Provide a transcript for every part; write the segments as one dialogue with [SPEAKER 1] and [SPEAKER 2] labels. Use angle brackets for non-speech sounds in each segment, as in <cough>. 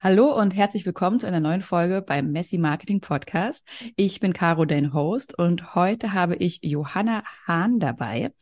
[SPEAKER 1] Hallo und herzlich willkommen zu einer neuen Folge beim Messi Marketing Podcast. Ich bin Caro, dein Host, und heute habe ich Johanna Hahn dabei.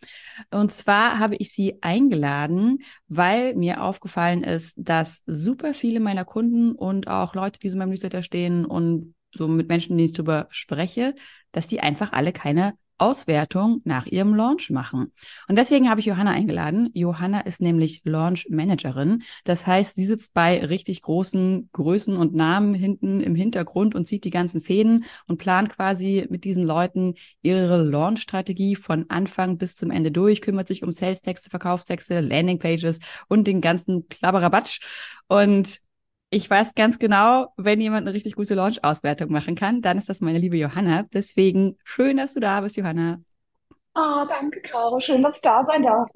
[SPEAKER 1] Und zwar habe ich sie eingeladen, weil mir aufgefallen ist, dass super viele meiner Kunden und auch Leute, die so in meinem Newsletter stehen und so mit Menschen, die ich darüber spreche, dass die einfach alle keine Auswertung nach ihrem Launch machen. Und deswegen habe ich Johanna eingeladen. Johanna ist nämlich Launch Managerin. Das heißt, sie sitzt bei richtig großen Größen und Namen hinten im Hintergrund und zieht die ganzen Fäden und plant quasi mit diesen Leuten ihre Launch-Strategie von Anfang bis zum Ende durch, kümmert sich um Sales-Texte, Verkaufstexte, Landing-Pages und den ganzen Klabberabatsch. Und ich weiß ganz genau, wenn jemand eine richtig gute Launch-Auswertung machen kann, dann ist das meine liebe Johanna. Deswegen schön, dass du da bist, Johanna.
[SPEAKER 2] Ah, oh, danke, Caro. Schön, dass ich da sein darf.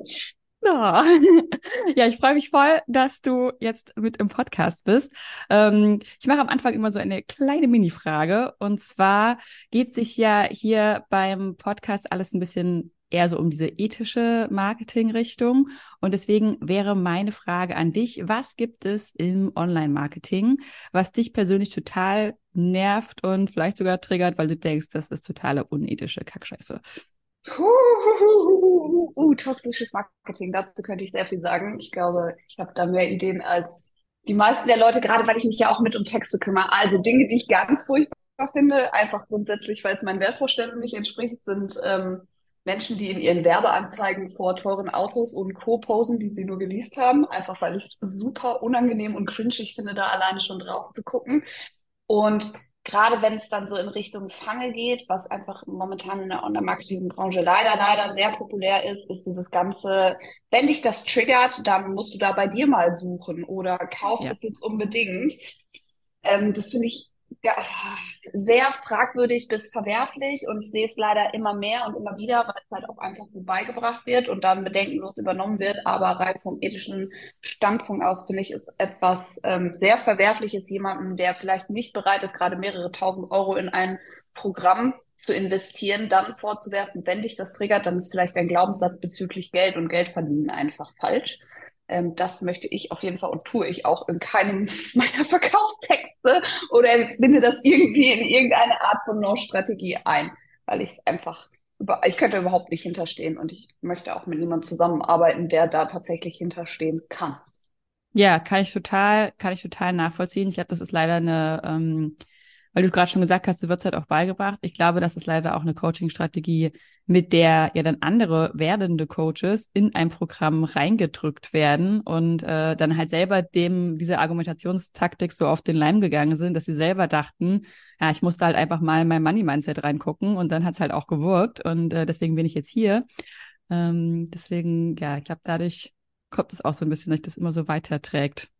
[SPEAKER 1] Ja, <laughs> ja ich freue mich voll, dass du jetzt mit im Podcast bist. Ähm, ich mache am Anfang immer so eine kleine Mini-Frage. Und zwar geht sich ja hier beim Podcast alles ein bisschen eher so um diese ethische Marketing-Richtung. Und deswegen wäre meine Frage an dich, was gibt es im Online-Marketing, was dich persönlich total nervt und vielleicht sogar triggert, weil du denkst, das ist totale unethische Kackscheiße?
[SPEAKER 2] Uh, uh, toxisches Marketing, dazu könnte ich sehr viel sagen. Ich glaube, ich habe da mehr Ideen als die meisten der Leute, gerade weil ich mich ja auch mit um Texte kümmere. Also Dinge, die ich ganz furchtbar finde, einfach grundsätzlich, weil es meinen Wertvorstellungen nicht entspricht, sind ähm, Menschen, die in ihren Werbeanzeigen vor teuren Autos und Co. posen, die sie nur geleast haben, einfach weil ich es super unangenehm und cringig finde, da alleine schon drauf zu gucken. Und gerade wenn es dann so in Richtung Fange geht, was einfach momentan in der Online-Marketing-Branche leider, leider sehr populär ist, ist dieses ganze, wenn dich das triggert, dann musst du da bei dir mal suchen oder kauf ja. es jetzt unbedingt. Ähm, das finde ich ja, sehr fragwürdig bis verwerflich und ich sehe es leider immer mehr und immer wieder, weil es halt auch einfach so beigebracht wird und dann bedenkenlos übernommen wird. Aber rein vom ethischen Standpunkt aus finde ich es etwas ähm, sehr Verwerfliches, jemandem, der vielleicht nicht bereit ist, gerade mehrere tausend Euro in ein Programm zu investieren, dann vorzuwerfen, wenn dich das triggert, dann ist vielleicht ein Glaubenssatz bezüglich Geld und Geld verdienen einfach falsch. Ähm, das möchte ich auf jeden Fall und tue ich auch in keinem <laughs> meiner Verkaufstexte oder binde das irgendwie in irgendeine Art von No-Strategie ein, weil ich es einfach über, ich könnte überhaupt nicht hinterstehen und ich möchte auch mit niemandem zusammenarbeiten, der da tatsächlich hinterstehen kann.
[SPEAKER 1] Ja, kann ich total, kann ich total nachvollziehen. Ich glaube, das ist leider eine ähm, weil du gerade schon gesagt hast, du wirst halt auch beigebracht. Ich glaube, das ist leider auch eine Coaching-Strategie, mit der ja dann andere werdende Coaches in ein Programm reingedrückt werden und äh, dann halt selber dem diese Argumentationstaktik so auf den Leim gegangen sind, dass sie selber dachten, ja, ich musste halt einfach mal in mein Money-Mindset reingucken und dann hat's halt auch gewirkt und äh, deswegen bin ich jetzt hier. Ähm, deswegen, ja, ich glaube, dadurch kommt es auch so ein bisschen, dass das immer so weiterträgt.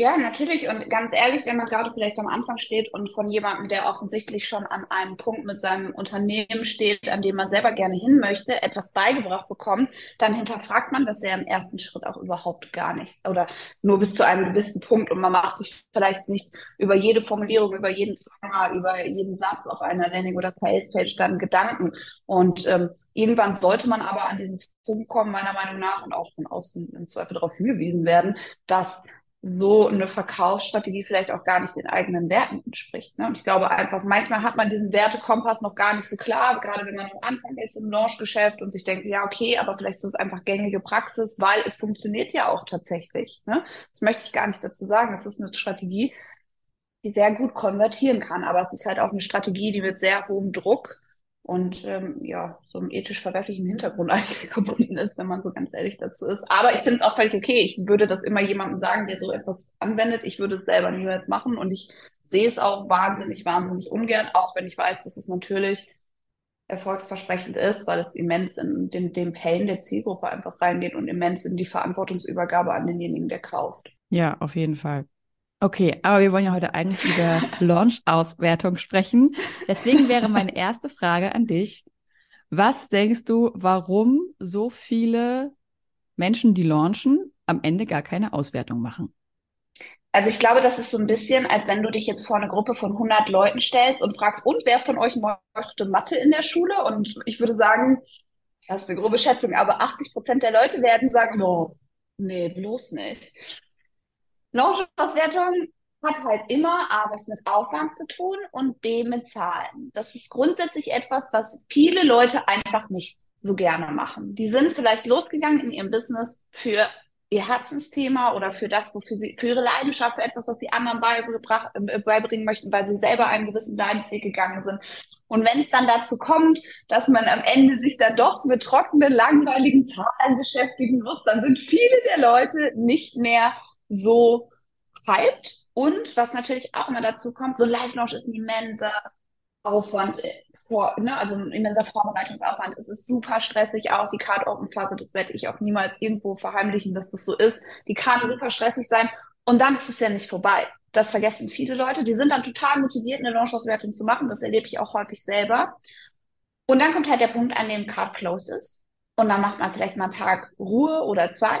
[SPEAKER 2] Ja, natürlich. Und ganz ehrlich, wenn man gerade vielleicht am Anfang steht und von jemandem, der offensichtlich schon an einem Punkt mit seinem Unternehmen steht, an dem man selber gerne hin möchte, etwas beigebracht bekommt, dann hinterfragt man das ja im ersten Schritt auch überhaupt gar nicht. Oder nur bis zu einem gewissen Punkt. Und man macht sich vielleicht nicht über jede Formulierung, über jeden Thema, über jeden Satz auf einer Landing- oder Salespage dann Gedanken. Und ähm, irgendwann sollte man aber an diesen Punkt kommen, meiner Meinung nach, und auch von außen im Zweifel darauf hingewiesen werden, dass so eine Verkaufsstrategie vielleicht auch gar nicht den eigenen Werten entspricht. Ne? Und ich glaube einfach, manchmal hat man diesen Wertekompass noch gar nicht so klar, gerade wenn man am Anfang ist im Launchgeschäft und sich denkt, ja, okay, aber vielleicht ist es einfach gängige Praxis, weil es funktioniert ja auch tatsächlich. Ne? Das möchte ich gar nicht dazu sagen. Es ist eine Strategie, die sehr gut konvertieren kann, aber es ist halt auch eine Strategie, die mit sehr hohem Druck und ähm, ja, so einem ethisch verwerflichen Hintergrund <laughs> eigentlich verbunden ist, wenn man so ganz ehrlich dazu ist. Aber ich finde es auch völlig okay. Ich würde das immer jemandem sagen, der so etwas anwendet. Ich würde es selber niemals machen und ich sehe es auch wahnsinnig, wahnsinnig ungern, auch wenn ich weiß, dass es natürlich erfolgsversprechend ist, weil es immens in den, den Pain der Zielgruppe einfach reingeht und immens in die Verantwortungsübergabe an denjenigen, der kauft.
[SPEAKER 1] Ja, auf jeden Fall. Okay, aber wir wollen ja heute eigentlich über <laughs> Launch-Auswertung sprechen. Deswegen wäre meine erste Frage an dich. Was denkst du, warum so viele Menschen, die launchen, am Ende gar keine Auswertung machen?
[SPEAKER 2] Also ich glaube, das ist so ein bisschen, als wenn du dich jetzt vor eine Gruppe von 100 Leuten stellst und fragst, und wer von euch möchte Mathe in der Schule? Und ich würde sagen, das ist eine grobe Schätzung, aber 80 Prozent der Leute werden sagen, no, nee, bloß nicht. Launch-Auswertung hat halt immer A, was mit Aufwand zu tun und B, mit Zahlen. Das ist grundsätzlich etwas, was viele Leute einfach nicht so gerne machen. Die sind vielleicht losgegangen in ihrem Business für ihr Herzensthema oder für das, wofür sie, für ihre Leidenschaft, für etwas, was sie anderen beigebracht, äh, beibringen möchten, weil sie selber einen gewissen Leidensweg gegangen sind. Und wenn es dann dazu kommt, dass man am Ende sich dann doch mit trockenen, langweiligen Zahlen beschäftigen muss, dann sind viele der Leute nicht mehr so hyped. Und was natürlich auch immer dazu kommt, so Live-Launch ist ein immenser Aufwand äh, vor, ne, also ein immenser Vorbereitungsaufwand. Es ist super stressig auch. Die Card Open Phase, das werde ich auch niemals irgendwo verheimlichen, dass das so ist. Die kann super stressig sein. Und dann ist es ja nicht vorbei. Das vergessen viele Leute. Die sind dann total motiviert, eine Launch-Auswertung zu machen. Das erlebe ich auch häufig selber. Und dann kommt halt der Punkt, an dem Card close ist. Und dann macht man vielleicht mal einen Tag Ruhe oder zwei.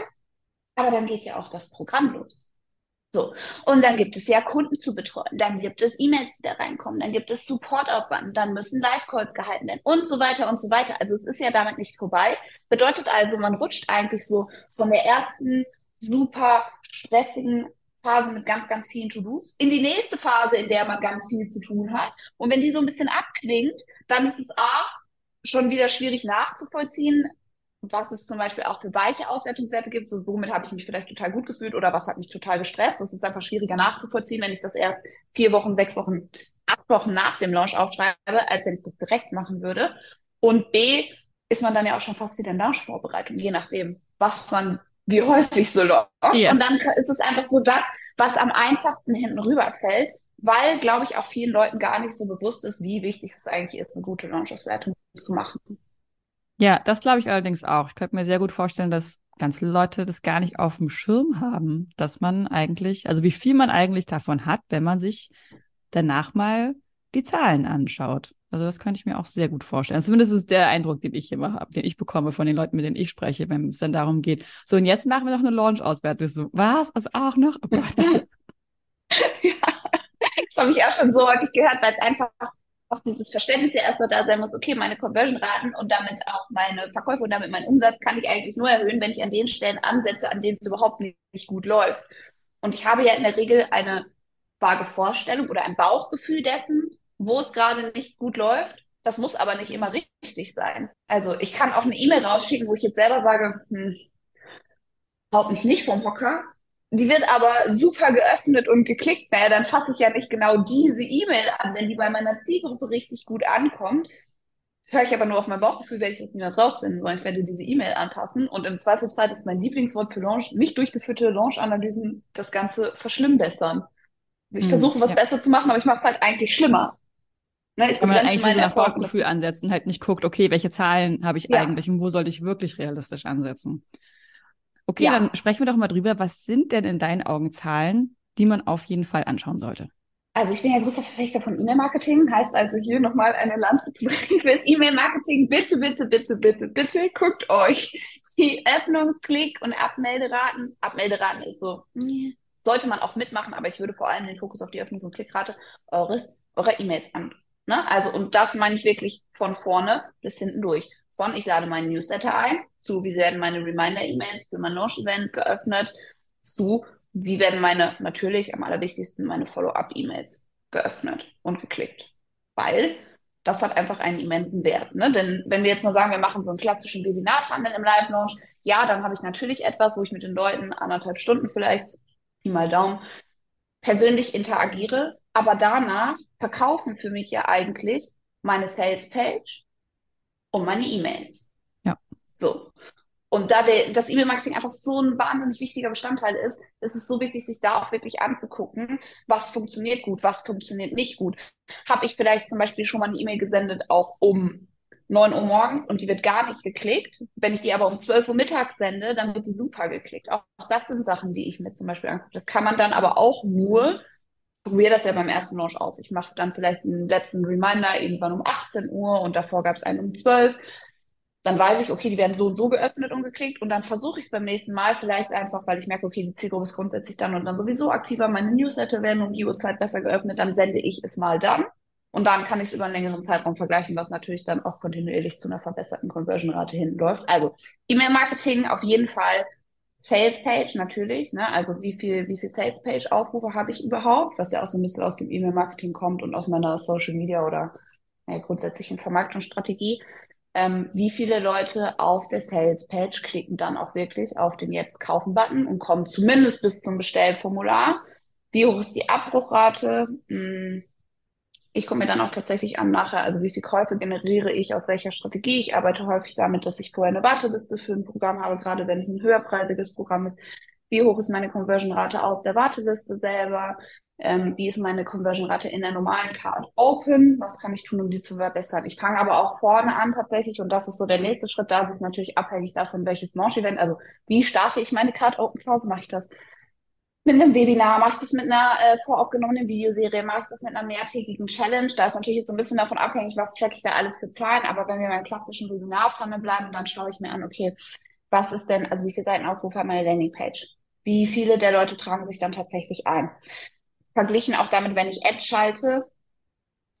[SPEAKER 2] Aber dann geht ja auch das Programm los. So. Und dann gibt es ja Kunden zu betreuen, dann gibt es E-Mails, die da reinkommen, dann gibt es Supportaufwand, dann müssen Live-Calls gehalten werden und so weiter und so weiter. Also es ist ja damit nicht vorbei. Bedeutet also, man rutscht eigentlich so von der ersten super stressigen Phase mit ganz, ganz vielen To-Dos in die nächste Phase, in der man ganz viel zu tun hat. Und wenn die so ein bisschen abklingt, dann ist es A, schon wieder schwierig nachzuvollziehen, was es zum Beispiel auch für weiche Auswertungswerte gibt, so womit habe ich mich vielleicht total gut gefühlt oder was hat mich total gestresst. Das ist einfach schwieriger nachzuvollziehen, wenn ich das erst vier Wochen, sechs Wochen, acht Wochen nach dem Launch aufschreibe, als wenn ich das direkt machen würde. Und B, ist man dann ja auch schon fast wieder in Launch-Vorbereitung, je nachdem, was man, wie häufig so launcht. Ja. Und dann ist es einfach so das, was am einfachsten hinten rüberfällt, weil, glaube ich, auch vielen Leuten gar nicht so bewusst ist, wie wichtig es eigentlich ist, eine gute Launch-Auswertung zu machen.
[SPEAKER 1] Ja, das glaube ich allerdings auch. Ich könnte mir sehr gut vorstellen, dass ganz Leute das gar nicht auf dem Schirm haben, dass man eigentlich, also wie viel man eigentlich davon hat, wenn man sich danach mal die Zahlen anschaut. Also das könnte ich mir auch sehr gut vorstellen. Zumindest ist der Eindruck, den ich immer habe, den ich bekomme von den Leuten, mit denen ich spreche, wenn es dann darum geht. So, und jetzt machen wir noch eine Launch-Auswertung. So, was? Was auch noch? Oh <laughs>
[SPEAKER 2] ja, das habe ich auch schon so häufig gehört, weil es einfach auch dieses Verständnis ja erstmal da sein muss, okay, meine Conversion-Raten und damit auch meine Verkäufe und damit mein Umsatz kann ich eigentlich nur erhöhen, wenn ich an den Stellen ansetze, an denen es überhaupt nicht, nicht gut läuft. Und ich habe ja in der Regel eine vage Vorstellung oder ein Bauchgefühl dessen, wo es gerade nicht gut läuft. Das muss aber nicht immer richtig sein. Also ich kann auch eine E-Mail rausschicken, wo ich jetzt selber sage, hm, haut mich nicht vom Hocker, die wird aber super geöffnet und geklickt. Naja, dann fasse ich ja nicht genau diese E-Mail an. Wenn die bei meiner Zielgruppe richtig gut ankommt, höre ich aber nur auf mein Bauchgefühl, werde ich das niemals rausfinden, sondern ich werde diese E-Mail anpassen. Und im Zweifelsfall, ist mein Lieblingswort für Launch, nicht durchgeführte Launch-Analysen das Ganze verschlimmbessern. Also ich hm, versuche, was ja. besser zu machen, aber ich mache es halt eigentlich schlimmer.
[SPEAKER 1] Ne, ich Wenn man eigentlich das Bauchgefühl ansetzt und halt nicht guckt, okay, welche Zahlen habe ich ja. eigentlich und wo sollte ich wirklich realistisch ansetzen? Okay, ja. dann sprechen wir doch mal drüber. Was sind denn in deinen Augen Zahlen, die man auf jeden Fall anschauen sollte?
[SPEAKER 2] Also ich bin ja großer Verfechter von E-Mail-Marketing, heißt also hier nochmal eine Lanze zu brechen fürs E-Mail-Marketing. Bitte, bitte, bitte, bitte, bitte guckt euch die Öffnung, Klick und Abmelderaten. Abmelderaten ist so, sollte man auch mitmachen, aber ich würde vor allem den Fokus auf die Öffnungs- und Klickrate eures, eurer E-Mails an. Ne? Also, und das meine ich wirklich von vorne bis hinten durch von ich lade meinen Newsletter ein, zu wie werden meine Reminder-E-Mails für mein Launch-Event geöffnet, zu wie werden meine, natürlich am allerwichtigsten, meine Follow-up-E-Mails geöffnet und geklickt. Weil das hat einfach einen immensen Wert. Ne? Denn wenn wir jetzt mal sagen, wir machen so einen klassischen Webinar-Funnel im Live-Launch, ja, dann habe ich natürlich etwas, wo ich mit den Leuten anderthalb Stunden vielleicht, Pi mal Daumen, persönlich interagiere. Aber danach verkaufen für mich ja eigentlich meine Sales-Page, um meine E-Mails. So. Und da der, das E-Mail-Marketing einfach so ein wahnsinnig wichtiger Bestandteil ist, ist es so wichtig, sich da auch wirklich anzugucken, was funktioniert gut, was funktioniert nicht gut. Habe ich vielleicht zum Beispiel schon mal eine E-Mail gesendet, auch um 9 Uhr morgens und die wird gar nicht geklickt. Wenn ich die aber um 12 Uhr mittags sende, dann wird die super geklickt. Auch, das sind Sachen, die ich mir zum Beispiel angucke. Kann man dann aber auch nur probiere das ja beim ersten Launch aus. Ich mache dann vielleicht den letzten Reminder irgendwann um 18 Uhr und davor gab es einen um 12. Dann weiß ich, okay, die werden so und so geöffnet und geklickt und dann versuche ich es beim nächsten Mal vielleicht einfach, weil ich merke, okay, die Zielgruppe ist grundsätzlich dann und dann sowieso aktiver, meine Newsletter werden um die Uhrzeit besser geöffnet, dann sende ich es mal dann und dann kann ich es über einen längeren Zeitraum vergleichen, was natürlich dann auch kontinuierlich zu einer verbesserten Conversion-Rate hinläuft. Also E-Mail-Marketing auf jeden Fall Sales Page natürlich, ne? Also wie viel, wie viel Sales Page Aufrufe habe ich überhaupt, was ja auch so ein bisschen aus dem E-Mail Marketing kommt und aus meiner Social Media oder ja, grundsätzlichen Vermarktungsstrategie. Ähm, wie viele Leute auf der Sales Page klicken dann auch wirklich auf den Jetzt kaufen Button und kommen zumindest bis zum Bestellformular? Wie hoch ist die Abbruchrate? Hm, ich gucke mir dann auch tatsächlich an nachher, also wie viel Käufe generiere ich aus welcher Strategie. Ich arbeite häufig damit, dass ich vorher eine Warteliste für ein Programm habe, gerade wenn es ein höherpreisiges Programm ist. Wie hoch ist meine Conversion-Rate aus der Warteliste selber? Ähm, wie ist meine Conversion-Rate in der normalen Card Open? Was kann ich tun, um die zu verbessern? Ich fange aber auch vorne an tatsächlich und das ist so der nächste Schritt. Da ist es natürlich abhängig davon, welches Launch-Event, also wie starte ich meine Card Open Phase? Mache ich das mit einem Webinar, mache ich das mit einer äh, voraufgenommenen Videoserie, mache ich das mit einer mehrtägigen Challenge. Da ist natürlich jetzt so ein bisschen davon abhängig, was track ich da alles für Zahlen. Aber wenn wir beim klassischen Webinar bleiben, dann schaue ich mir an, okay, was ist denn, also wie viele Seitenaufrufe hat meine Landingpage? Wie viele der Leute tragen sich dann tatsächlich ein? Verglichen auch damit, wenn ich Ads schalte,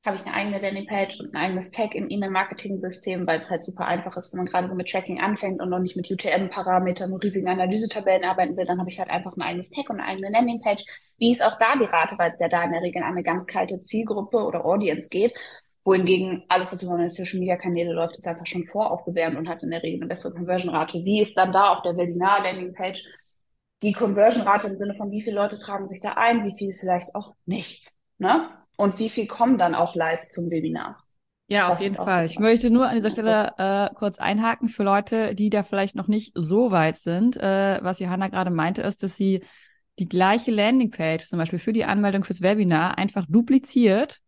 [SPEAKER 2] habe ich eine eigene Landingpage und ein eigenes Tag im E-Mail-Marketing-System, weil es halt super einfach ist, wenn man gerade so mit Tracking anfängt und noch nicht mit UTM-Parametern und riesigen Analysetabellen arbeiten will, dann habe ich halt einfach ein eigenes Tag und eine eigene Landingpage. Wie ist auch da die Rate, weil es ja da in der Regel an eine ganz kalte Zielgruppe oder Audience geht, wohingegen alles, was über meine Social-Media-Kanäle läuft, ist einfach schon voraufgewärmt und hat in der Regel eine bessere Conversion-Rate. Wie ist dann da auf der Webinar-Landingpage die Conversion-Rate im Sinne von wie viele Leute tragen sich da ein, wie viele vielleicht auch nicht, ne? und wie viel kommen dann auch live zum Webinar.
[SPEAKER 1] Ja, auf das jeden Fall. Ich möchte nur an dieser Stelle äh, kurz einhaken für Leute, die da vielleicht noch nicht so weit sind. Äh, was Johanna gerade meinte, ist, dass sie die gleiche Landingpage zum Beispiel für die Anmeldung fürs Webinar einfach dupliziert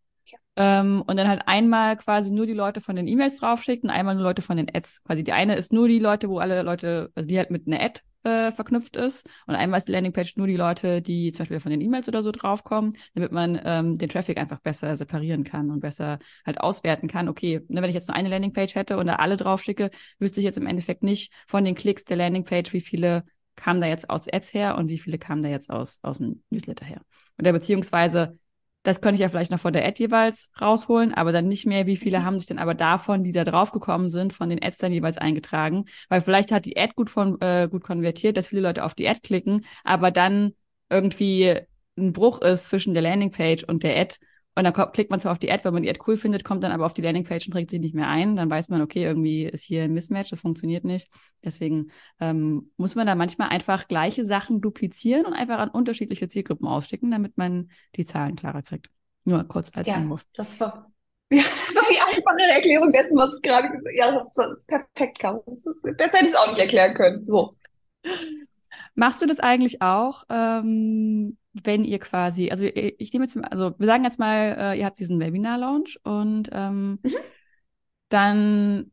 [SPEAKER 1] ähm, und dann halt einmal quasi nur die Leute von den E-Mails draufschickt und einmal nur Leute von den Ads. Quasi die eine ist nur die Leute, wo alle Leute, also die halt mit einer Ad äh, verknüpft ist. Und einmal ist die Landingpage nur die Leute, die zum Beispiel von den E-Mails oder so draufkommen, damit man ähm, den Traffic einfach besser separieren kann und besser halt auswerten kann. Okay, ne, wenn ich jetzt nur eine Landingpage hätte und da alle draufschicke, wüsste ich jetzt im Endeffekt nicht von den Klicks der Landingpage, wie viele kamen da jetzt aus Ads her und wie viele kamen da jetzt aus, aus dem Newsletter her. Oder beziehungsweise das könnte ich ja vielleicht noch von der Ad jeweils rausholen, aber dann nicht mehr, wie viele mhm. haben sich denn aber davon, die da draufgekommen sind, von den Ads dann jeweils eingetragen. Weil vielleicht hat die Ad gut, von, äh, gut konvertiert, dass viele Leute auf die Ad klicken, aber dann irgendwie ein Bruch ist zwischen der Landingpage und der Ad und dann klickt man zwar auf die Ad, weil man die Ad cool findet, kommt dann aber auf die Landingpage und trägt sie nicht mehr ein. Dann weiß man, okay, irgendwie ist hier ein Mismatch, das funktioniert nicht. Deswegen ähm, muss man da manchmal einfach gleiche Sachen duplizieren und einfach an unterschiedliche Zielgruppen ausschicken, damit man die Zahlen klarer kriegt. Nur kurz als
[SPEAKER 2] ja,
[SPEAKER 1] Einwurf.
[SPEAKER 2] Das war <laughs> ja, das war die einfache Erklärung dessen, was ich gerade gesagt habe. Ja, das war perfekt. Besser hätte ich es auch nicht erklären können. So.
[SPEAKER 1] Machst du das eigentlich auch, ähm, wenn ihr quasi, also ich, ich nehme jetzt, also wir sagen jetzt mal, äh, ihr habt diesen Webinar-Launch und ähm, mhm. dann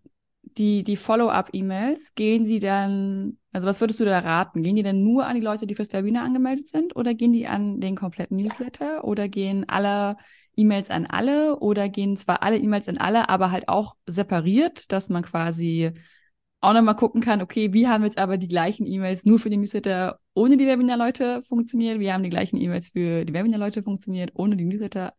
[SPEAKER 1] die, die Follow-up-E-Mails, gehen sie dann, also was würdest du da raten? Gehen die dann nur an die Leute, die fürs Webinar angemeldet sind oder gehen die an den kompletten Newsletter oder gehen alle E-Mails an alle oder gehen zwar alle E-Mails an alle, aber halt auch separiert, dass man quasi auch nochmal gucken kann, okay, wie haben jetzt aber die gleichen E-Mails nur für die Newsletter ohne die Webinar-Leute funktioniert? Wie haben die gleichen E-Mails für die Webinar-Leute funktioniert ohne die Newsletter?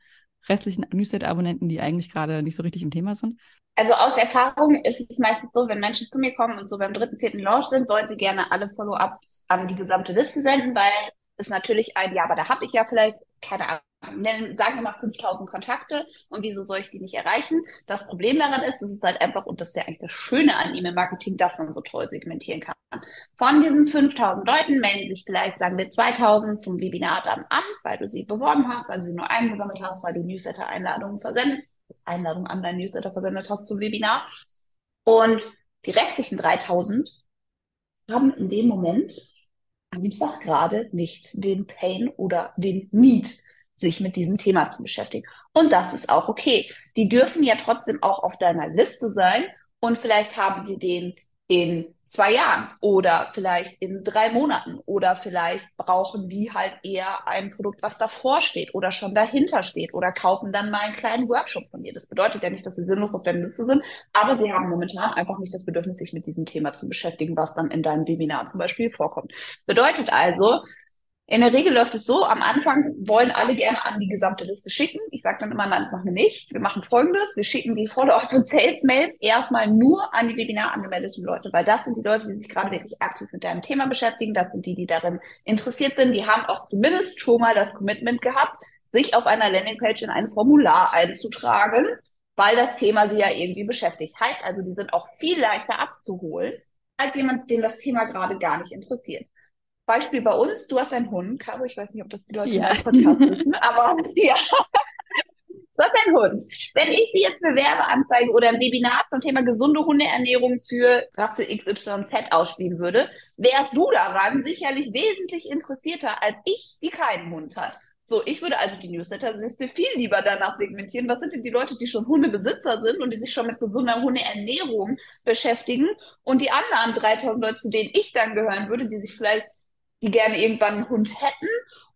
[SPEAKER 1] restlichen Newsletter-Abonnenten, die eigentlich gerade nicht so richtig im Thema sind?
[SPEAKER 2] Also aus Erfahrung ist es meistens so, wenn Menschen zu mir kommen und so beim dritten, vierten Launch sind, wollen sie gerne alle Follow-ups an die gesamte Liste senden, weil es natürlich ein, ja, aber da habe ich ja vielleicht, keine Ahnung, nennen, sagen wir mal 5000 Kontakte und wieso soll ich die nicht erreichen? Das Problem daran ist, das ist halt einfach, und das ist ja eigentlich das Schöne an E-Mail-Marketing, dass man so toll segmentieren kann. Von diesen 5000 Leuten melden sich vielleicht, sagen wir, 2000 zum Webinar dann an, weil du sie beworben hast, weil du sie nur eingesammelt hast, weil du Newsletter-Einladungen versendet, Einladungen an dein Newsletter versendet hast zum Webinar. Und die restlichen 3000 haben in dem Moment einfach gerade nicht den Pain oder den Need sich mit diesem Thema zu beschäftigen. Und das ist auch okay. Die dürfen ja trotzdem auch auf deiner Liste sein und vielleicht haben sie den in zwei Jahren oder vielleicht in drei Monaten oder vielleicht brauchen die halt eher ein Produkt, was davor steht oder schon dahinter steht oder kaufen dann mal einen kleinen Workshop von dir. Das bedeutet ja nicht, dass sie sinnlos auf deiner Liste sind, aber sie haben momentan einfach nicht das Bedürfnis, sich mit diesem Thema zu beschäftigen, was dann in deinem Webinar zum Beispiel vorkommt. Bedeutet also, In der Regel läuft es so, am Anfang wollen alle gerne an die gesamte Liste schicken. Ich sage dann immer, nein, das machen wir nicht. Wir machen folgendes, wir schicken die Follow-up und Sales-Mail erstmal nur an die Webinar angemeldeten Leute, weil das sind die Leute, die sich gerade wirklich aktiv mit deinem Thema beschäftigen. Das sind die, die darin interessiert sind. Die haben auch zumindest schon mal das Commitment gehabt, sich auf einer Landingpage in ein Formular einzutragen, weil das Thema sie ja irgendwie beschäftigt. Heißt also, die sind auch viel leichter abzuholen als jemand, den das Thema gerade gar nicht interessiert. Beispiel bei uns, du hast einen Hund, Caro, ich weiß nicht, ob das die Leute ja. im Podcast wissen, aber <laughs> ja. Du hast einen Hund. Wenn ich dir jetzt eine Werbeanzeige oder ein Webinar zum Thema gesunde Hundeernährung für Rasse XYZ ausspielen würde, wärst du daran sicherlich wesentlich interessierter als ich, die keinen Hund hat. So, ich würde also die Newsletter-Liste viel lieber danach segmentieren. Was sind denn die Leute, die schon Hundebesitzer sind und die sich schon mit gesunder Hundeernährung beschäftigen? Und die anderen 3000 Leute, zu denen ich dann gehören würde, die sich vielleicht die gerne irgendwann einen Hund hätten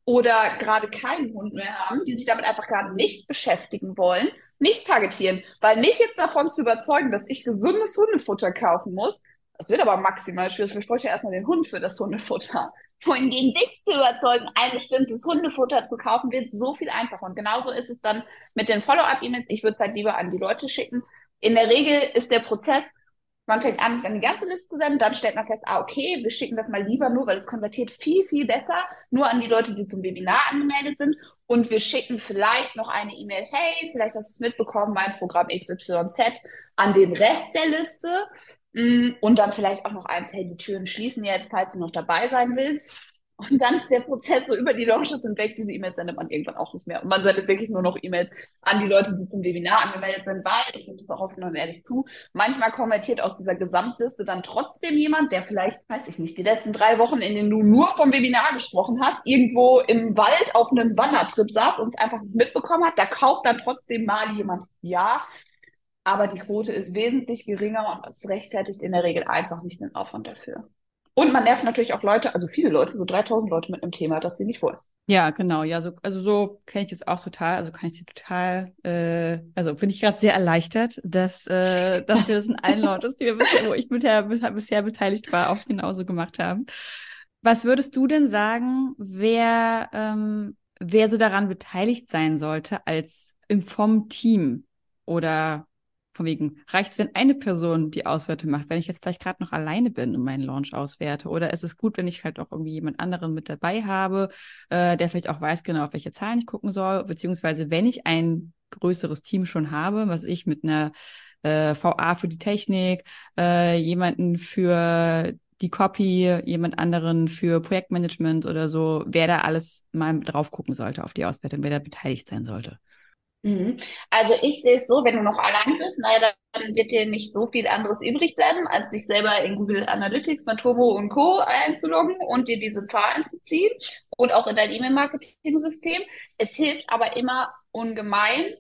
[SPEAKER 2] oder gerade keinen Hund mehr haben, die sich damit einfach gerade nicht beschäftigen wollen, nicht targetieren. Weil mich jetzt davon zu überzeugen, dass ich gesundes Hundefutter kaufen muss, das wird aber maximal schwierig. Ich bräuchte ja erstmal den Hund für das Hundefutter. <laughs> Wohingegen dich zu überzeugen, ein bestimmtes Hundefutter zu kaufen, wird so viel einfacher. Und genauso ist es dann mit den Follow-up-E-Mails. Ich würde es halt lieber an die Leute schicken. In der Regel ist der Prozess man fängt an, es an die ganze Liste zu senden, dann stellt man fest, ah, okay, wir schicken das mal lieber nur, weil es konvertiert viel, viel besser, nur an die Leute, die zum Webinar angemeldet sind. Und wir schicken vielleicht noch eine E-Mail, hey, vielleicht hast du es mitbekommen, mein Programm XYZ an den Rest der Liste. Mm, und dann vielleicht auch noch eins, hey, die Türen schließen jetzt, falls du noch dabei sein willst. Und dann ist der Prozess so über die Launches hinweg. Diese E-Mails sendet man irgendwann auch nicht mehr. Und man sendet wirklich nur noch E-Mails an die Leute, die zum Webinar angemeldet sind, weil, ich gebe das auch offen und ehrlich zu, manchmal konvertiert aus dieser Gesamtliste dann trotzdem jemand, der vielleicht, weiß ich nicht, die letzten drei Wochen, in denen du nur vom Webinar gesprochen hast, irgendwo im Wald auf einem Wandertrip saß und es einfach nicht mitbekommen hat. Da kauft dann trotzdem mal jemand ja. Aber die Quote ist wesentlich geringer und es rechtfertigt in der Regel einfach nicht den Aufwand dafür. Und man nervt natürlich auch Leute, also viele Leute, so 3000 Leute mit einem Thema, das sie nicht wollen.
[SPEAKER 1] Ja, genau. Ja, so, also so kenne ich das auch total. Also kann ich dir total, äh, also bin ich gerade sehr erleichtert, dass, äh, <laughs> dass wir das in allen Launches, die wir bisher, wo ich bisher, bisher beteiligt war, auch genauso gemacht haben. Was würdest du denn sagen, wer, ähm, wer so daran beteiligt sein sollte als vom Team oder von wegen, reicht es, wenn eine Person die Auswerte macht, wenn ich jetzt vielleicht gerade noch alleine bin und meinen Launch auswerte? Oder ist es gut, wenn ich halt auch irgendwie jemand anderen mit dabei habe, äh, der vielleicht auch weiß genau, auf welche Zahlen ich gucken soll? Beziehungsweise, wenn ich ein größeres Team schon habe, was ich mit einer äh, VA für die Technik, äh, jemanden für die Copy, jemand anderen für Projektmanagement oder so, wer da alles mal drauf gucken sollte auf die Auswertung, wer da beteiligt sein sollte.
[SPEAKER 2] Mhm. Also ich sehe es so, wenn du noch allein bist, naja, dann wird dir nicht so viel anderes übrig bleiben, als dich selber in Google Analytics, Matomo und Co. einzuloggen und dir diese Zahlen zu ziehen und auch in dein E-Mail-Marketing-System. Es hilft aber immer ungemein,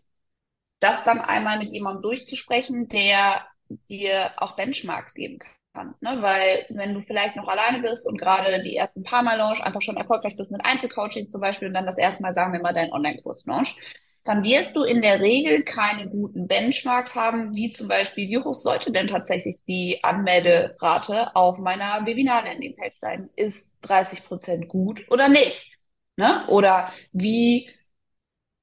[SPEAKER 2] das dann einmal mit jemandem durchzusprechen, der dir auch Benchmarks geben kann. Ne? Weil wenn du vielleicht noch alleine bist und gerade die ersten paar Mal launch einfach schon erfolgreich bist mit Einzelcoaching zum Beispiel und dann das erste Mal, sagen wir mal, deinen Online-Kurs launch, dann wirst du in der Regel keine guten Benchmarks haben, wie zum Beispiel, wie hoch sollte denn tatsächlich die Anmelderate auf meiner Webinar-Landing-Page sein? Ist 30 Prozent gut oder nicht? Ne? Oder wie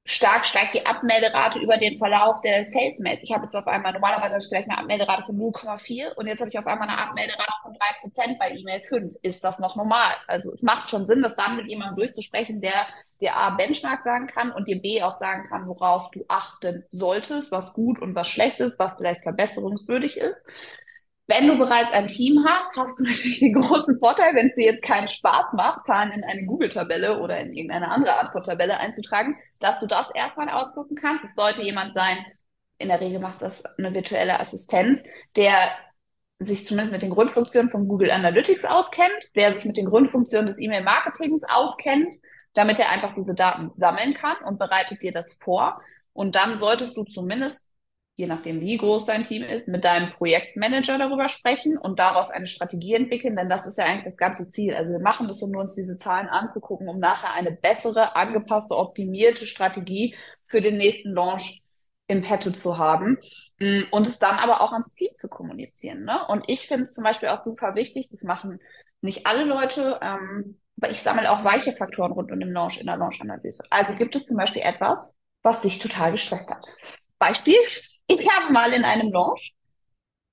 [SPEAKER 2] stark steigt die Abmelderate über den Verlauf der Sales Mails. Ich habe jetzt auf einmal, normalerweise habe ich vielleicht eine Abmelderate von 0,4 und jetzt habe ich auf einmal eine Abmelderate von 3% bei E-Mail 5. Ist das noch normal? Also es macht schon Sinn, das dann mit jemandem durchzusprechen, der dir A Benchmark sagen kann und dir B auch sagen kann, worauf du achten solltest, was gut und was schlecht ist, was vielleicht verbesserungswürdig ist. Wenn du bereits ein Team hast, hast du <laughs> natürlich den großen Vorteil, wenn es dir jetzt keinen Spaß macht, Zahlen in eine Google-Tabelle oder in irgendeine andere Art von Tabelle einzutragen, dass du das erstmal ausdrucken kannst. Es sollte jemand sein, in der Regel macht das eine virtuelle Assistenz, der sich zumindest mit den Grundfunktionen von Google Analytics auskennt, der sich mit den Grundfunktionen des E-Mail-Marketings auskennt damit er einfach diese Daten sammeln kann und bereitet dir das vor. Und dann solltest du zumindest, je nachdem wie groß dein Team ist, mit deinem Projektmanager darüber sprechen und daraus eine Strategie entwickeln, denn das ist ja eigentlich das ganze Ziel. Also wir machen das, um uns diese Zahlen anzugucken, um nachher eine bessere, angepasste, optimierte Strategie für den nächsten Launch im Petto zu haben mm, und es dann aber auch ans Team zu kommunizieren. Ne? Und ich finde es zum Beispiel auch super wichtig, das machen nicht alle Leute, ähm, aber ich sammle auch weiche Faktoren rund um den Launch in der Launch-Analyse. Also gibt es zum Beispiel etwas, was dich total gestresst hat. Beispiel, ich habe mal in einem Launch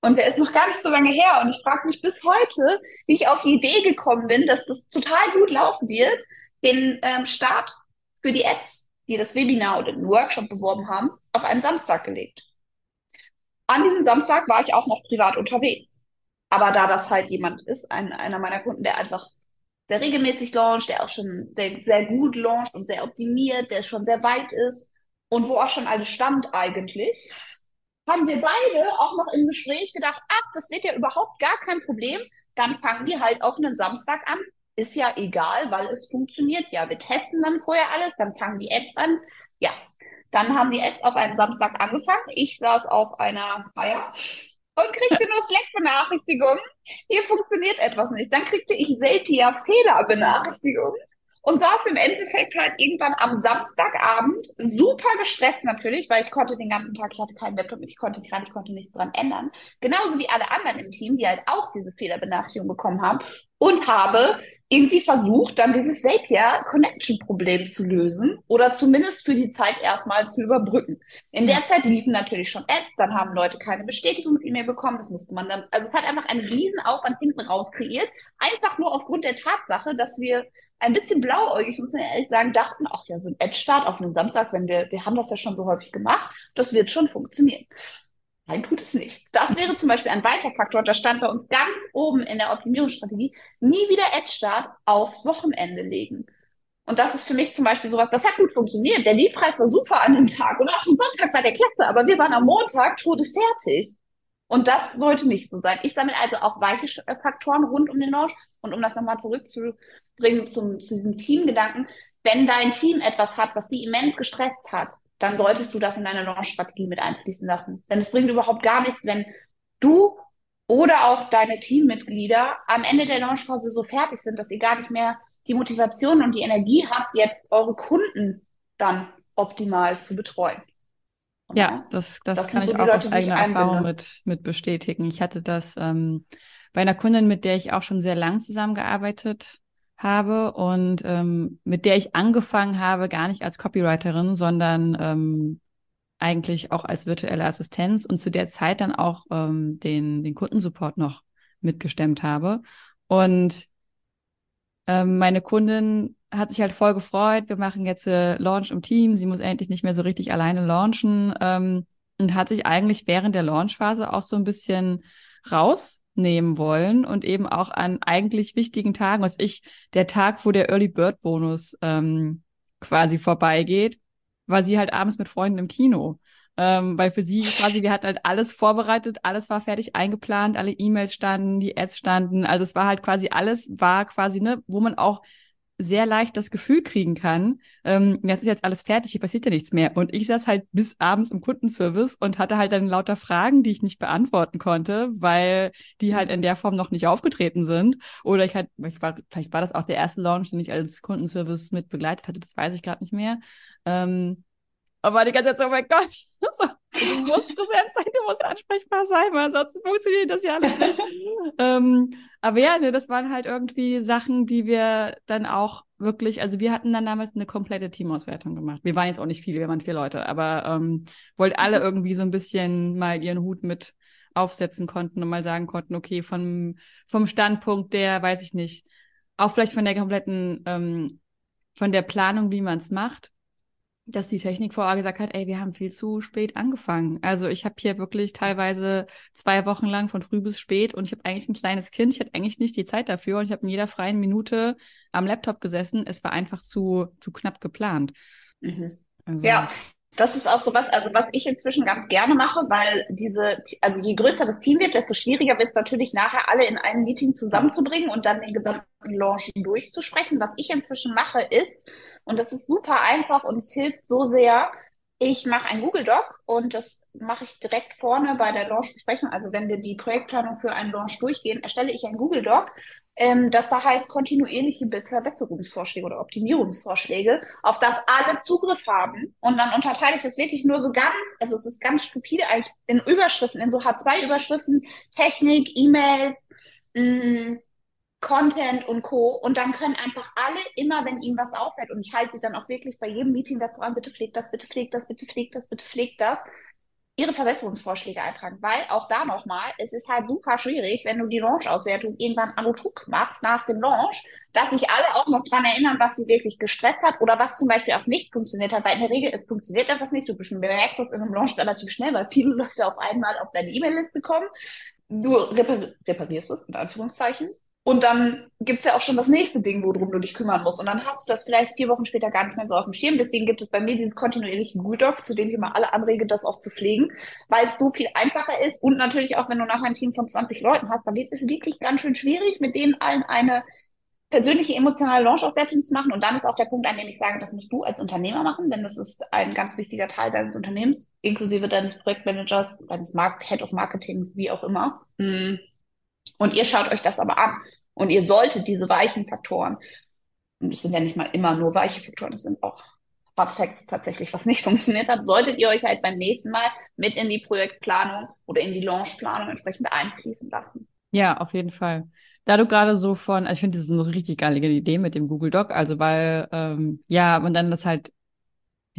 [SPEAKER 2] und der ist noch gar nicht so lange her. Und ich frage mich bis heute, wie ich auf die Idee gekommen bin, dass das total gut laufen wird, den ähm, Start für die Ads, die das Webinar oder den Workshop beworben haben, auf einen Samstag gelegt. An diesem Samstag war ich auch noch privat unterwegs. Aber da das halt jemand ist, ein, einer meiner Kunden, der einfach sehr regelmäßig launcht, der auch schon sehr, sehr gut launcht und sehr optimiert, der schon sehr weit ist und wo auch schon alles stand eigentlich, haben wir beide auch noch im Gespräch gedacht, ach, das wird ja überhaupt gar kein Problem. Dann fangen wir halt auf einen Samstag an. Ist ja egal, weil es funktioniert ja. Wir testen dann vorher alles, dann fangen die Ads an. Ja, dann haben die Ads auf einen Samstag angefangen. Ich saß auf einer Feier und kriegte nur Slack-Benachrichtigungen. Hier funktioniert etwas nicht. Dann kriegte ich Zapier-Fehler-Benachrichtigungen und saß im Endeffekt halt irgendwann am Samstagabend super gestresst natürlich, weil ich konnte den ganzen Tag, ich hatte keinen Laptop ich konnte nicht ran, ich konnte nichts dran ändern. Genauso wie alle anderen im Team, die halt auch diese Fehlerbenachrichtigung bekommen haben und habe irgendwie versucht, dann dieses Zapier-Connection-Problem zu lösen oder zumindest für die Zeit erstmal zu überbrücken. In der Zeit liefen natürlich schon Ads, dann haben Leute keine Bestätigungs-E-Mail bekommen, das musste man dann, also es hat einfach einen riesen Aufwand hinten raus kreiert, einfach nur aufgrund der Tatsache, dass wir ein bisschen blauäugig, muss man ehrlich sagen, dachten, ach ja, so ein Ad-Start auf einem Samstag, wenn wir, wir haben das ja schon so häufig gemacht, das wird schon funktionieren. Nein, tut es nicht. Das wäre zum Beispiel ein weicher Faktor, da stand bei uns ganz oben in der Optimierungsstrategie, nie wieder Ad-Start aufs Wochenende legen. Und das ist für mich zum Beispiel sowas, das hat gut funktioniert. Der Liedpreis war super an dem Tag und auch am Sonntag war der klasse, aber wir waren am Montag todesfertig. Und das sollte nicht so sein. Ich sammle also auch weiche Faktoren rund um den Launch. Und um das nochmal zurückzubringen zum, zu diesem Teamgedanken, wenn dein Team etwas hat, was die immens gestresst hat, dann solltest du das in deine Launch-Strategie mit einfließen lassen. Denn es bringt überhaupt gar nichts, wenn du oder auch deine Teammitglieder am Ende der Launchphase so fertig sind, dass ihr gar nicht mehr die Motivation und die Energie habt, jetzt eure Kunden dann optimal zu betreuen.
[SPEAKER 1] Ja, das, das, das kann ich so auch Leute, aus eigener Erfahrung mit, mit bestätigen. Ich hatte das ähm, bei einer Kundin, mit der ich auch schon sehr lang zusammengearbeitet habe und ähm, mit der ich angefangen habe, gar nicht als Copywriterin, sondern ähm, eigentlich auch als virtuelle Assistenz und zu der Zeit dann auch ähm, den, den Kundensupport noch mitgestemmt habe. Und ähm, meine Kundin hat sich halt voll gefreut. Wir machen jetzt äh, Launch im Team. Sie muss endlich nicht mehr so richtig alleine launchen ähm, und hat sich eigentlich während der Launchphase auch so ein bisschen rausnehmen wollen und eben auch an eigentlich wichtigen Tagen, was ich, der Tag, wo der Early Bird Bonus ähm, quasi vorbeigeht, war sie halt abends mit Freunden im Kino. Ähm, weil für sie quasi, wir hatten halt alles vorbereitet, alles war fertig eingeplant, alle E-Mails standen, die Ads standen. Also es war halt quasi alles, war quasi, ne, wo man auch sehr leicht das Gefühl kriegen kann, ähm, das ist jetzt alles fertig, hier passiert ja nichts mehr. Und ich saß halt bis abends im Kundenservice und hatte halt dann lauter Fragen, die ich nicht beantworten konnte, weil die halt in der Form noch nicht aufgetreten sind. Oder ich halt, ich war, vielleicht war das auch der erste Launch, den ich als Kundenservice mit begleitet hatte, das weiß ich gerade nicht mehr. Ähm, aber die ganze Zeit so, oh mein Gott, <laughs> du musst präsent sein, du musst ansprechbar sein, weil ansonsten funktioniert das ja alles nicht. <laughs> ähm, aber ja, ne, das waren halt irgendwie Sachen, die wir dann auch wirklich, also wir hatten dann damals eine komplette Teamauswertung gemacht. Wir waren jetzt auch nicht viele, wir waren vier Leute, aber ähm, wollten alle irgendwie so ein bisschen mal ihren Hut mit aufsetzen konnten und mal sagen konnten, okay, vom, vom Standpunkt der, weiß ich nicht, auch vielleicht von der kompletten, ähm, von der Planung, wie man es macht, dass die Technik vorher gesagt hat, ey, wir haben viel zu spät angefangen. Also ich habe hier wirklich teilweise zwei Wochen lang von früh bis spät und ich habe eigentlich ein kleines Kind, ich hatte eigentlich nicht die Zeit dafür und ich habe in jeder freien Minute am Laptop gesessen. Es war einfach zu, zu knapp geplant.
[SPEAKER 2] Mhm. Also, ja, das ist auch so was, also was ich inzwischen ganz gerne mache, weil diese, also je größer das Team wird, desto schwieriger wird es natürlich nachher alle in einem Meeting zusammenzubringen und dann den gesamten Launch durchzusprechen. Was ich inzwischen mache, ist, und das ist super einfach und es hilft so sehr. Ich mache ein Google Doc und das mache ich direkt vorne bei der Launch-Besprechung. Also wenn wir die Projektplanung für einen Launch durchgehen, erstelle ich ein Google Doc, ähm, das da heißt kontinuierliche Verbesserungsvorschläge oder Optimierungsvorschläge, auf das alle Zugriff haben. Und dann unterteile ich das wirklich nur so ganz, also es ist ganz stupide eigentlich in Überschriften, in so H2-Überschriften, Technik, E-Mails, mm, Content und Co. Und dann können einfach alle immer, wenn ihnen was auffällt, und ich halte sie dann auch wirklich bei jedem Meeting dazu an, bitte pflegt das, bitte pflegt das, bitte pflegt das, bitte pflegt das, ihre Verbesserungsvorschläge eintragen. Weil auch da nochmal, es ist halt super schwierig, wenn du die Launch-Auswertung irgendwann an machst nach dem Launch, dass sich alle auch noch dran erinnern, was sie wirklich gestresst hat oder was zum Beispiel auch nicht funktioniert hat. Weil in der Regel, es funktioniert etwas nicht. Du bemerkst das in einem Launch relativ schnell, weil viele Leute auf einmal auf deine E-Mail-Liste kommen. Du repar reparierst es, in Anführungszeichen. Und dann gibt's ja auch schon das nächste Ding, worum du dich kümmern musst. Und dann hast du das vielleicht vier Wochen später gar nicht mehr so auf dem Schirm. Deswegen gibt es bei mir dieses kontinuierliche Google Doc, zu dem ich immer alle anrege, das auch zu pflegen, weil es so viel einfacher ist. Und natürlich auch, wenn du nachher ein Team von 20 Leuten hast, dann wird es wirklich ganz schön schwierig, mit denen allen eine persönliche emotionale Launch-Auswertung zu machen. Und dann ist auch der Punkt, an dem ich sage, das musst du als Unternehmer machen, denn das ist ein ganz wichtiger Teil deines Unternehmens, inklusive deines Projektmanagers, deines Mark Head of Marketings, wie auch immer. Mm. Und ihr schaut euch das aber an. Und ihr solltet diese weichen Faktoren, und es sind ja nicht mal immer nur weiche Faktoren, es sind auch Hard Facts tatsächlich, was nicht <laughs> funktioniert hat, solltet ihr euch halt beim nächsten Mal mit in die Projektplanung oder in die Launchplanung entsprechend einfließen lassen.
[SPEAKER 1] Ja, auf jeden Fall. Da du gerade so von, also ich finde, das ist eine richtig geile Idee mit dem Google Doc, also weil, ähm, ja, man dann das halt,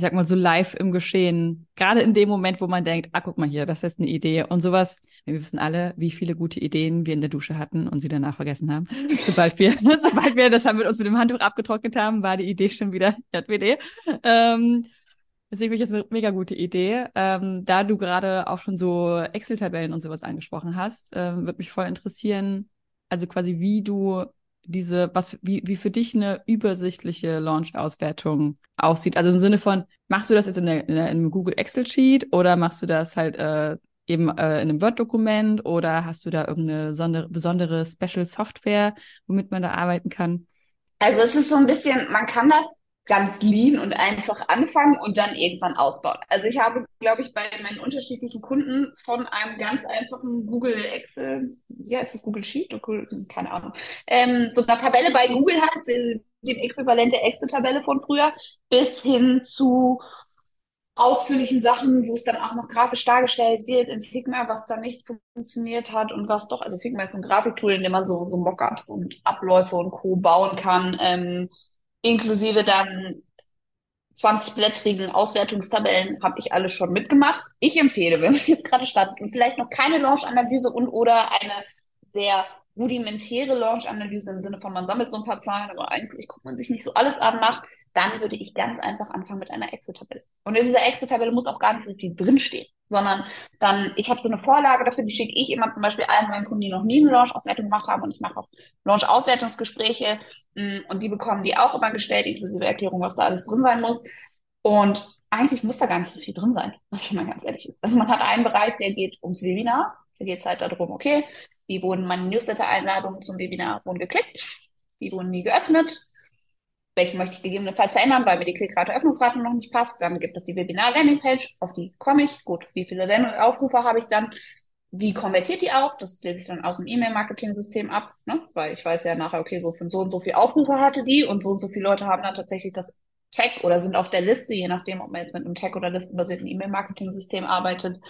[SPEAKER 1] ich sag mal, so live im Geschehen, gerade in dem Moment, wo man denkt, ah, guck mal hier, das ist jetzt eine Idee und sowas. Wir wissen alle, wie viele gute Ideen wir in der Dusche hatten und sie danach vergessen haben. <laughs> sobald <laughs> wir, sobald wir das haben mit uns mit dem Handtuch abgetrocknet haben, war die Idee schon wieder <laughs> JWD. Ähm, Deswegen finde ich das eine mega gute Idee. Ähm, da du gerade auch schon so Excel-Tabellen und sowas angesprochen hast, ähm, würde mich voll interessieren, also quasi wie du diese, was, wie, wie für dich eine übersichtliche Launch-Auswertung aussieht. Also im Sinne von, machst du das jetzt in, der, in, der, in einem Google Excel-Sheet oder machst du das halt äh, eben äh, in einem Word-Dokument oder hast du da irgendeine sondere, besondere Special Software, womit man da arbeiten kann?
[SPEAKER 2] Also es ist so ein bisschen, man kann das ganz lean und einfach anfangen und dann irgendwann ausbauen. Also ich habe, glaube ich, bei meinen unterschiedlichen Kunden von einem ganz einfachen Google Excel, ja, ist das Google Sheet? Keine Ahnung, ähm, so einer Tabelle bei Google hat, dem Äquivalent der Excel-Tabelle von früher, bis hin zu ausführlichen Sachen, wo es dann auch noch grafisch dargestellt wird in Figma, was da nicht funktioniert hat und was doch. Also Figma ist ein Grafiktool, in dem man so, so Mockups und Abläufe und Co. bauen kann. Ähm, inklusive dann 20-blättrigen Auswertungstabellen habe ich alles schon mitgemacht. Ich empfehle, wenn man jetzt gerade startet und vielleicht noch keine Launch-Analyse und oder eine sehr rudimentäre Launch-Analyse im Sinne von, man sammelt so ein paar Zahlen, aber eigentlich guckt man sich nicht so alles an, macht, dann würde ich ganz einfach anfangen mit einer Excel-Tabelle. Und in dieser Excel-Tabelle muss auch gar nicht so viel drinstehen, sondern dann, ich habe so eine Vorlage dafür, die schicke ich immer zum Beispiel allen meinen Kunden, die noch nie eine Launch-Auswertung gemacht haben und ich mache auch Launch-Auswertungsgespräche mm, und die bekommen die auch immer gestellt, inklusive Erklärung, was da alles drin sein muss. Und eigentlich muss da gar nicht so viel drin sein, <laughs> wenn man ganz ehrlich ist. Also man hat einen Bereich, der geht ums Webinar, da geht es halt darum, okay, wie wurden meine Newsletter-Einladungen zum Webinar wurden geklickt, wie wurden die geöffnet, welchen möchte ich gegebenenfalls verändern, weil mir die Klickrate-Öffnungsrate noch nicht passt. Dann gibt es die Webinar-Landing-Page, auf die komme ich. Gut, wie viele Aufrufe habe ich dann? Wie konvertiert die auch? Das lese ich dann aus dem E-Mail-Marketing-System ab, ne? weil ich weiß ja nachher, okay, so so und so viel Aufrufe hatte die und so und so viele Leute haben dann tatsächlich das Tag oder sind auf der Liste, je nachdem, ob man jetzt mit einem Tag oder listenbasierten E-Mail-Marketing-System arbeitet,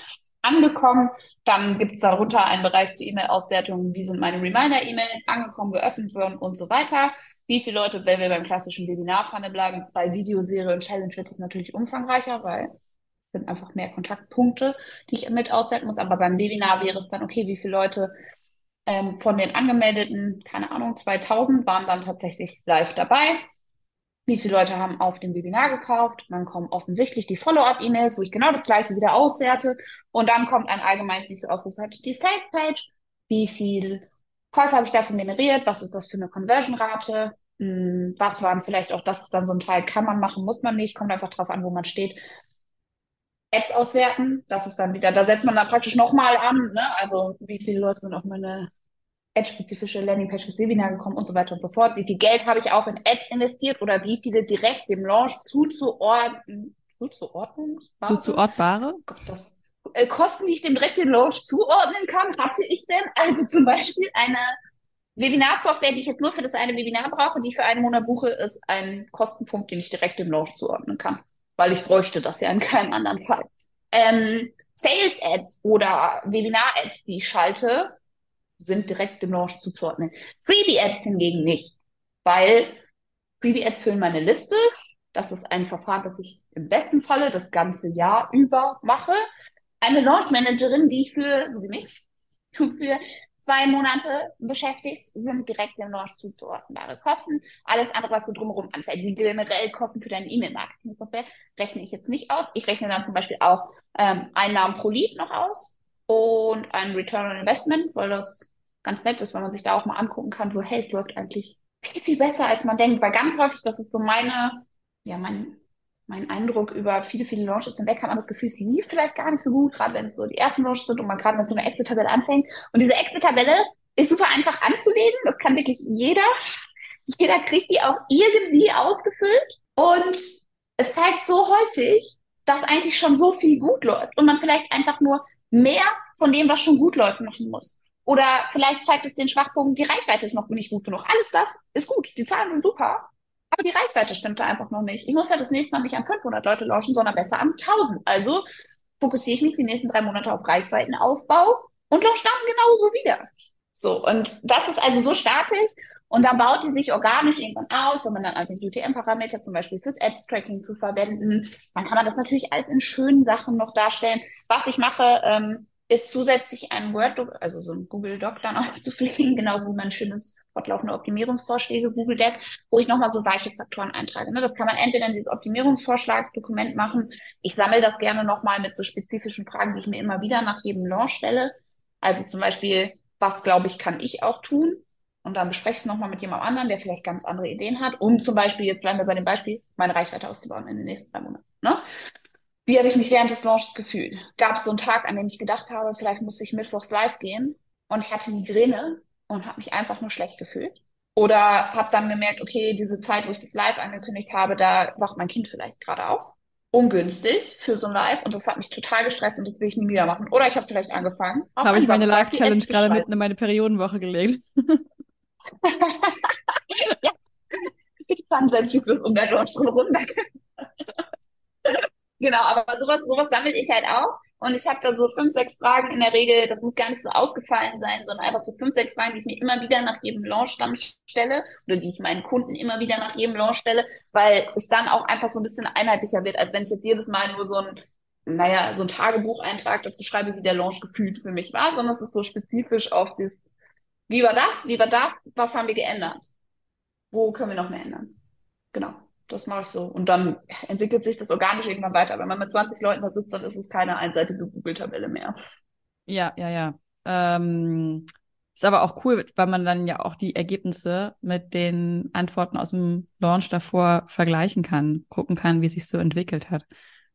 [SPEAKER 2] angekommen. Dann gibt es darunter einen Bereich zur E-Mail-Auswertung, wie sind meine Reminder-E-Mails angekommen, geöffnet worden und so weiter. Wie viele Leute, wenn wir beim klassischen Webinar-Pfanne bleiben, bei Videoserie und Challenge wird es natürlich umfangreicher, weil es sind einfach mehr Kontaktpunkte, die ich mit auswerten muss. Aber beim Webinar wäre es dann, okay, wie viele Leute ähm, von den angemeldeten, keine Ahnung, 2000 waren dann tatsächlich live dabei wie viele Leute haben auf dem Webinar gekauft. Dann kommen offensichtlich die Follow-up-E-Mails, wo ich genau das gleiche wieder auswerte. Und dann kommt ein allgemeines, wie viel Aufrufe hat die Sales-Page, wie viel Käufe habe ich davon generiert, was ist das für eine Conversion-Rate, hm, was waren vielleicht auch, das ist dann so ein Teil, kann man machen, muss man nicht, kommt einfach drauf an, wo man steht. Ads auswerten, das ist dann wieder, da setzt man dann praktisch nochmal an, ne? also wie viele Leute sind auf meine Ad-spezifische Landingpage fürs Webinar gekommen und so weiter und so fort. Wie viel Geld habe ich auch in Ads investiert oder wie viele direkt dem Launch zuzuordnen, zuzuordnen?
[SPEAKER 1] Zuzuordbare?
[SPEAKER 2] Gott, das, äh, Kosten, die ich dem direkt den Launch zuordnen kann, hatte ich denn? Also zum Beispiel eine Webinar-Software, die ich jetzt nur für das eine Webinar brauche, die ich für einen Monat buche, ist ein Kostenpunkt, den ich direkt dem Launch zuordnen kann. Weil ich bräuchte das ja in keinem anderen Fall. Ähm, Sales-Ads oder Webinar-Ads, die ich schalte, sind direkt dem Launch zuzuordnen. Freebie-Ads hingegen nicht, weil Freebie-Ads füllen meine Liste. Das ist ein Verfahren, das ich im besten Falle das ganze Jahr über mache. Eine Launch-Managerin, die ich für, so wie mich, <laughs> für zwei Monate beschäftigst, sind direkt dem Launch zuzuordnbare Kosten. Alles andere, was so drumherum anfällt, die generell Kosten für deine E-Mail-Marketing-Software, rechne ich jetzt nicht aus. Ich rechne dann zum Beispiel auch ähm, Einnahmen pro Lead noch aus und ein Return on Investment, weil das ganz nett ist, wenn man sich da auch mal angucken kann, so, hey, es läuft eigentlich viel, viel besser, als man denkt. Weil ganz häufig, das ist so meine, ja, mein mein Eindruck über viele, viele Launches hinweg hat man das Gefühl, es lief vielleicht gar nicht so gut, gerade wenn es so die ersten Launches sind und man gerade mit so einer Excel-Tabelle anfängt. Und diese Excel-Tabelle ist super einfach anzulegen. Das kann wirklich jeder. Jeder kriegt die auch irgendwie ausgefüllt. Und es zeigt so häufig, dass eigentlich schon so viel gut läuft und man vielleicht einfach nur mehr von dem, was schon gut läuft, machen muss. Oder vielleicht zeigt es den Schwachpunkt, die Reichweite ist noch nicht gut genug. Alles das ist gut. Die Zahlen sind super. Aber die Reichweite stimmte einfach noch nicht. Ich muss ja das nächste Mal nicht an 500 Leute launchen, sondern besser an 1000. Also fokussiere ich mich die nächsten drei Monate auf Reichweitenaufbau und launche dann genauso wieder. So, und das ist also so statisch und dann baut die sich organisch irgendwann aus, wenn man dann einfach UTM-Parameter zum Beispiel fürs Ad-Tracking zu verwenden, dann kann man das natürlich alles in schönen Sachen noch darstellen. Was ich mache, ähm, ist zusätzlich ein Word, also so ein Google Doc dann auch <laughs> zu pflegen, genau wie mein schönes fortlaufende Optimierungsvorschläge Google Deck, wo ich nochmal so weiche Faktoren eintrage. Ne? Das kann man entweder in dieses Optimierungsvorschlag-Dokument machen. Ich sammle das gerne nochmal mit so spezifischen Fragen, die ich mir immer wieder nach jedem Launch stelle. Also zum Beispiel, was glaube ich, kann ich auch tun? Und dann bespreche ich es nochmal mit jemand anderem, der vielleicht ganz andere Ideen hat, um zum Beispiel, jetzt bleiben wir bei dem Beispiel, meine Reichweite auszubauen in den nächsten drei Monaten. Ne? Wie habe ich mich während des Launches gefühlt? Gab es so einen Tag, an dem ich gedacht habe, vielleicht muss ich mittwochs live gehen und ich hatte Migräne und habe mich einfach nur schlecht gefühlt? Oder habe dann gemerkt, okay, diese Zeit, wo ich das live angekündigt habe, da wacht mein Kind vielleicht gerade auf. Ungünstig für so ein Live und das hat mich total gestresst und das will ich nie wieder machen. Oder ich habe vielleicht angefangen.
[SPEAKER 1] Habe ich meine Live-Challenge gerade mitten in meine Periodenwoche gelegt. <laughs>
[SPEAKER 2] ja, bitte fahren Selbstzyklus um der Launch runter. <laughs> Genau, aber sowas, sowas sammle ich halt auch. Und ich habe da so fünf, sechs Fragen in der Regel, das muss gar nicht so ausgefallen sein, sondern einfach so fünf, sechs Fragen, die ich mir immer wieder nach jedem Launch dann stelle oder die ich meinen Kunden immer wieder nach jedem Launch stelle, weil es dann auch einfach so ein bisschen einheitlicher wird, als wenn ich jetzt jedes Mal nur so ein, naja, so ein Tagebucheintrag dazu schreibe, wie der Launch gefühlt für mich war, sondern es ist so spezifisch auf das, wie war das, wie war das, was haben wir geändert? Wo können wir noch mehr ändern? Genau das mache ich so. Und dann entwickelt sich das organisch irgendwann weiter. Wenn man mit 20 Leuten da sitzt, dann ist es keine einseitige Google-Tabelle mehr.
[SPEAKER 1] Ja, ja, ja. Ähm, ist aber auch cool, weil man dann ja auch die Ergebnisse mit den Antworten aus dem Launch davor vergleichen kann, gucken kann, wie sich so entwickelt hat.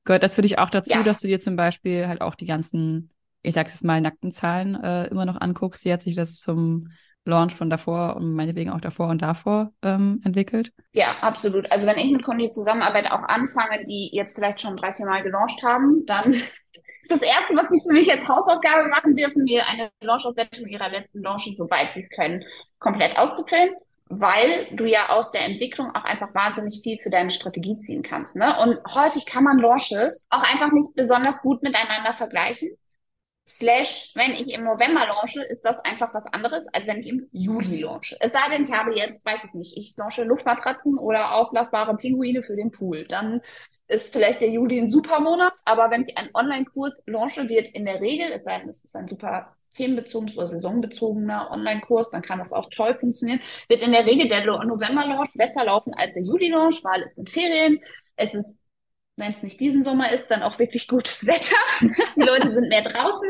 [SPEAKER 1] Gehört das für dich auch dazu, ja. dass du dir zum Beispiel halt auch die ganzen, ich sag's jetzt mal, nackten Zahlen äh, immer noch anguckst? Wie hat sich das zum Launch von davor und meinetwegen auch davor und davor ähm, entwickelt?
[SPEAKER 2] Ja, absolut. Also wenn ich mit Kunden die Zusammenarbeit auch anfange, die jetzt vielleicht schon drei, vier Mal gelauncht haben, dann <laughs> ist das Erste, was die für mich als Hausaufgabe machen dürfen, mir eine Launch-Auswertung ihrer letzten Launches, soweit sie können, komplett auszufüllen weil du ja aus der Entwicklung auch einfach wahnsinnig viel für deine Strategie ziehen kannst. Ne? Und häufig kann man Launches auch einfach nicht besonders gut miteinander vergleichen. Slash, wenn ich im November launche, ist das einfach was anderes, als wenn ich im Juli launche. Es sei denn, ich habe jetzt, weiß ich nicht, ich launche Luftmatratzen oder aufblasbare Pinguine für den Pool. Dann ist vielleicht der Juli ein super Monat, aber wenn ich einen Online-Kurs launche, wird in der Regel, es sei denn, es ist ein super themenbezogenes oder saisonbezogener Online-Kurs, dann kann das auch toll funktionieren, wird in der Regel der November-Launch besser laufen als der Juli-Launch, weil es sind Ferien, es ist wenn es nicht diesen Sommer ist, dann auch wirklich gutes Wetter. Die Leute sind mehr draußen,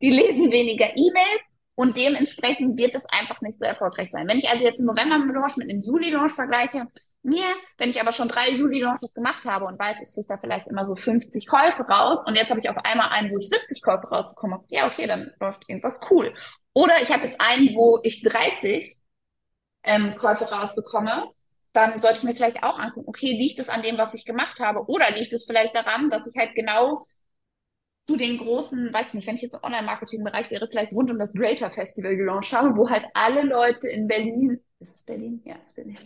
[SPEAKER 2] die lesen weniger E-Mails und dementsprechend wird es einfach nicht so erfolgreich sein. Wenn ich also jetzt einen November-Launch mit einem Juli-Launch vergleiche, mir, wenn ich aber schon drei Juli-Launches gemacht habe und weiß, ich kriege da vielleicht immer so 50 Käufe raus und jetzt habe ich auf einmal einen, wo ich 70 Käufe rausbekomme, ja, okay, dann läuft irgendwas cool. Oder ich habe jetzt einen, wo ich 30 ähm, Käufe rausbekomme dann sollte ich mir vielleicht auch angucken, okay, liegt es an dem, was ich gemacht habe? Oder liegt es vielleicht daran, dass ich halt genau zu den großen, weiß nicht, wenn ich jetzt im Online-Marketing-Bereich wäre, vielleicht rund um das Greater Festival gelauncht habe, wo halt alle Leute in Berlin, ist es Berlin? Ja, ist Berlin.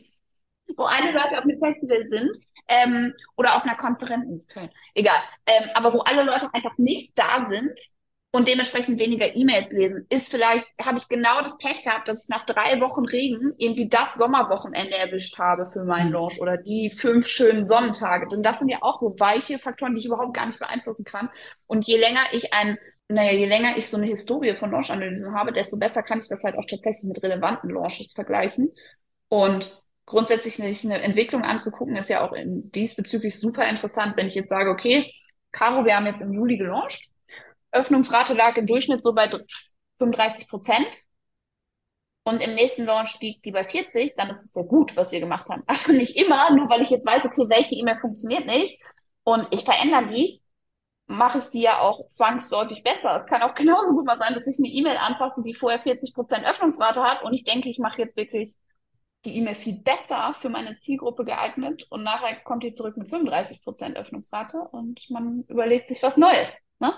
[SPEAKER 2] Wo alle Leute auf einem Festival sind, ähm, oder auf einer Konferenz in Köln, egal, ähm, aber wo alle Leute einfach nicht da sind, und dementsprechend weniger E-Mails lesen. Ist vielleicht, habe ich genau das Pech gehabt, dass ich nach drei Wochen Regen irgendwie das Sommerwochenende erwischt habe für meinen mhm. Launch oder die fünf schönen Sonnentage. Denn das sind ja auch so weiche Faktoren, die ich überhaupt gar nicht beeinflussen kann. Und je länger ich ein, naja, je länger ich so eine Historie von Launch-Analysen habe, desto besser kann ich das halt auch tatsächlich mit relevanten Launches vergleichen. Und grundsätzlich sich eine Entwicklung anzugucken, ist ja auch in, diesbezüglich super interessant, wenn ich jetzt sage, okay, Caro, wir haben jetzt im Juli gelauncht Öffnungsrate lag im Durchschnitt so bei 35 Prozent. Und im nächsten Launch liegt die bei 40, dann ist es ja gut, was wir gemacht haben. <laughs> Aber nicht immer, nur weil ich jetzt weiß, okay, welche E-Mail funktioniert nicht und ich verändere die, mache ich die ja auch zwangsläufig besser. Es kann auch <laughs> genauso gut mal sein, dass ich eine E-Mail anpasse, die vorher 40 Prozent Öffnungsrate hat und ich denke, ich mache jetzt wirklich die E-Mail viel besser für meine Zielgruppe geeignet und nachher kommt die zurück mit 35 Prozent Öffnungsrate und man überlegt sich was Neues. Ne?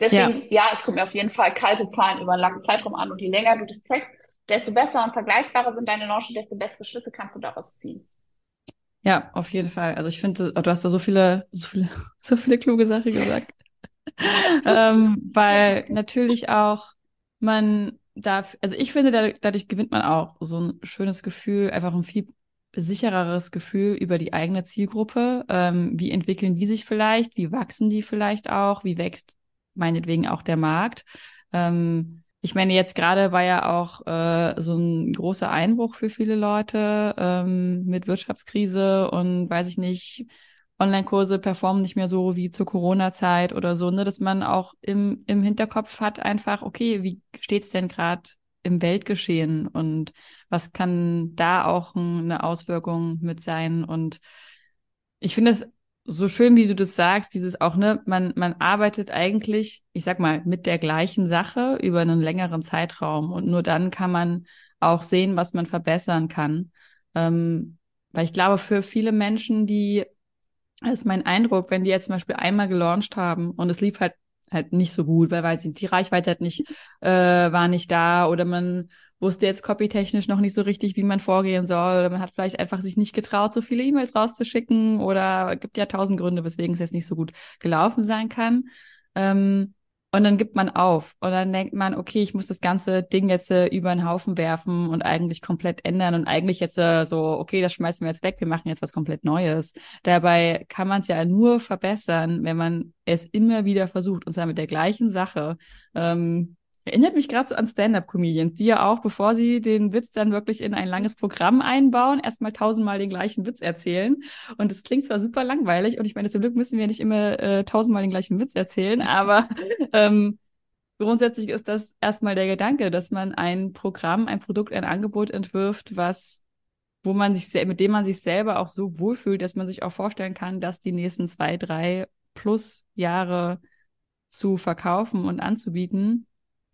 [SPEAKER 2] Deswegen, ja, ja ich gucke mir auf jeden Fall kalte Zahlen über einen langen Zeitraum an und je länger du das trackst, desto besser und vergleichbarer sind deine Launches, desto bessere Schlüsse kannst du daraus ziehen.
[SPEAKER 1] Ja, auf jeden Fall. Also ich finde, du hast da so viele, so viele, <laughs> so viele kluge Sachen gesagt. <laughs> ähm, weil natürlich auch man darf, also ich finde, dadurch, dadurch gewinnt man auch so ein schönes Gefühl, einfach ein viel sichereres Gefühl über die eigene Zielgruppe. Ähm, wie entwickeln die sich vielleicht? Wie wachsen die vielleicht auch? Wie wächst meinetwegen auch der Markt. Ähm, ich meine, jetzt gerade war ja auch äh, so ein großer Einbruch für viele Leute ähm, mit Wirtschaftskrise und weiß ich nicht, Online-Kurse performen nicht mehr so wie zur Corona-Zeit oder so, ne, dass man auch im, im Hinterkopf hat einfach, okay, wie steht's denn gerade im Weltgeschehen und was kann da auch eine Auswirkung mit sein? Und ich finde es so schön, wie du das sagst, dieses auch, ne, man, man arbeitet eigentlich, ich sag mal, mit der gleichen Sache über einen längeren Zeitraum und nur dann kann man auch sehen, was man verbessern kann. Ähm, weil ich glaube, für viele Menschen, die, das ist mein Eindruck, wenn die jetzt zum Beispiel einmal gelauncht haben und es lief halt halt nicht so gut, weil, weil sie, die Reichweite hat nicht, äh, war nicht da oder man wusste jetzt copytechnisch noch nicht so richtig, wie man vorgehen soll. Oder man hat vielleicht einfach sich nicht getraut, so viele E-Mails rauszuschicken oder gibt ja tausend Gründe, weswegen es jetzt nicht so gut gelaufen sein kann. Ähm, und dann gibt man auf und dann denkt man, okay, ich muss das ganze Ding jetzt äh, über den Haufen werfen und eigentlich komplett ändern und eigentlich jetzt äh, so, okay, das schmeißen wir jetzt weg, wir machen jetzt was komplett Neues. Dabei kann man es ja nur verbessern, wenn man es immer wieder versucht und zwar mit der gleichen Sache. Ähm, Erinnert mich gerade so an Stand-up-Comedians, die ja auch, bevor sie den Witz dann wirklich in ein langes Programm einbauen, erstmal tausendmal den gleichen Witz erzählen. Und das klingt zwar super langweilig, und ich meine, zum Glück müssen wir nicht immer äh, tausendmal den gleichen Witz erzählen, <laughs> aber ähm, grundsätzlich ist das erstmal der Gedanke, dass man ein Programm, ein Produkt, ein Angebot entwirft, was wo man sich mit dem man sich selber auch so wohlfühlt, dass man sich auch vorstellen kann, dass die nächsten zwei, drei plus Jahre zu verkaufen und anzubieten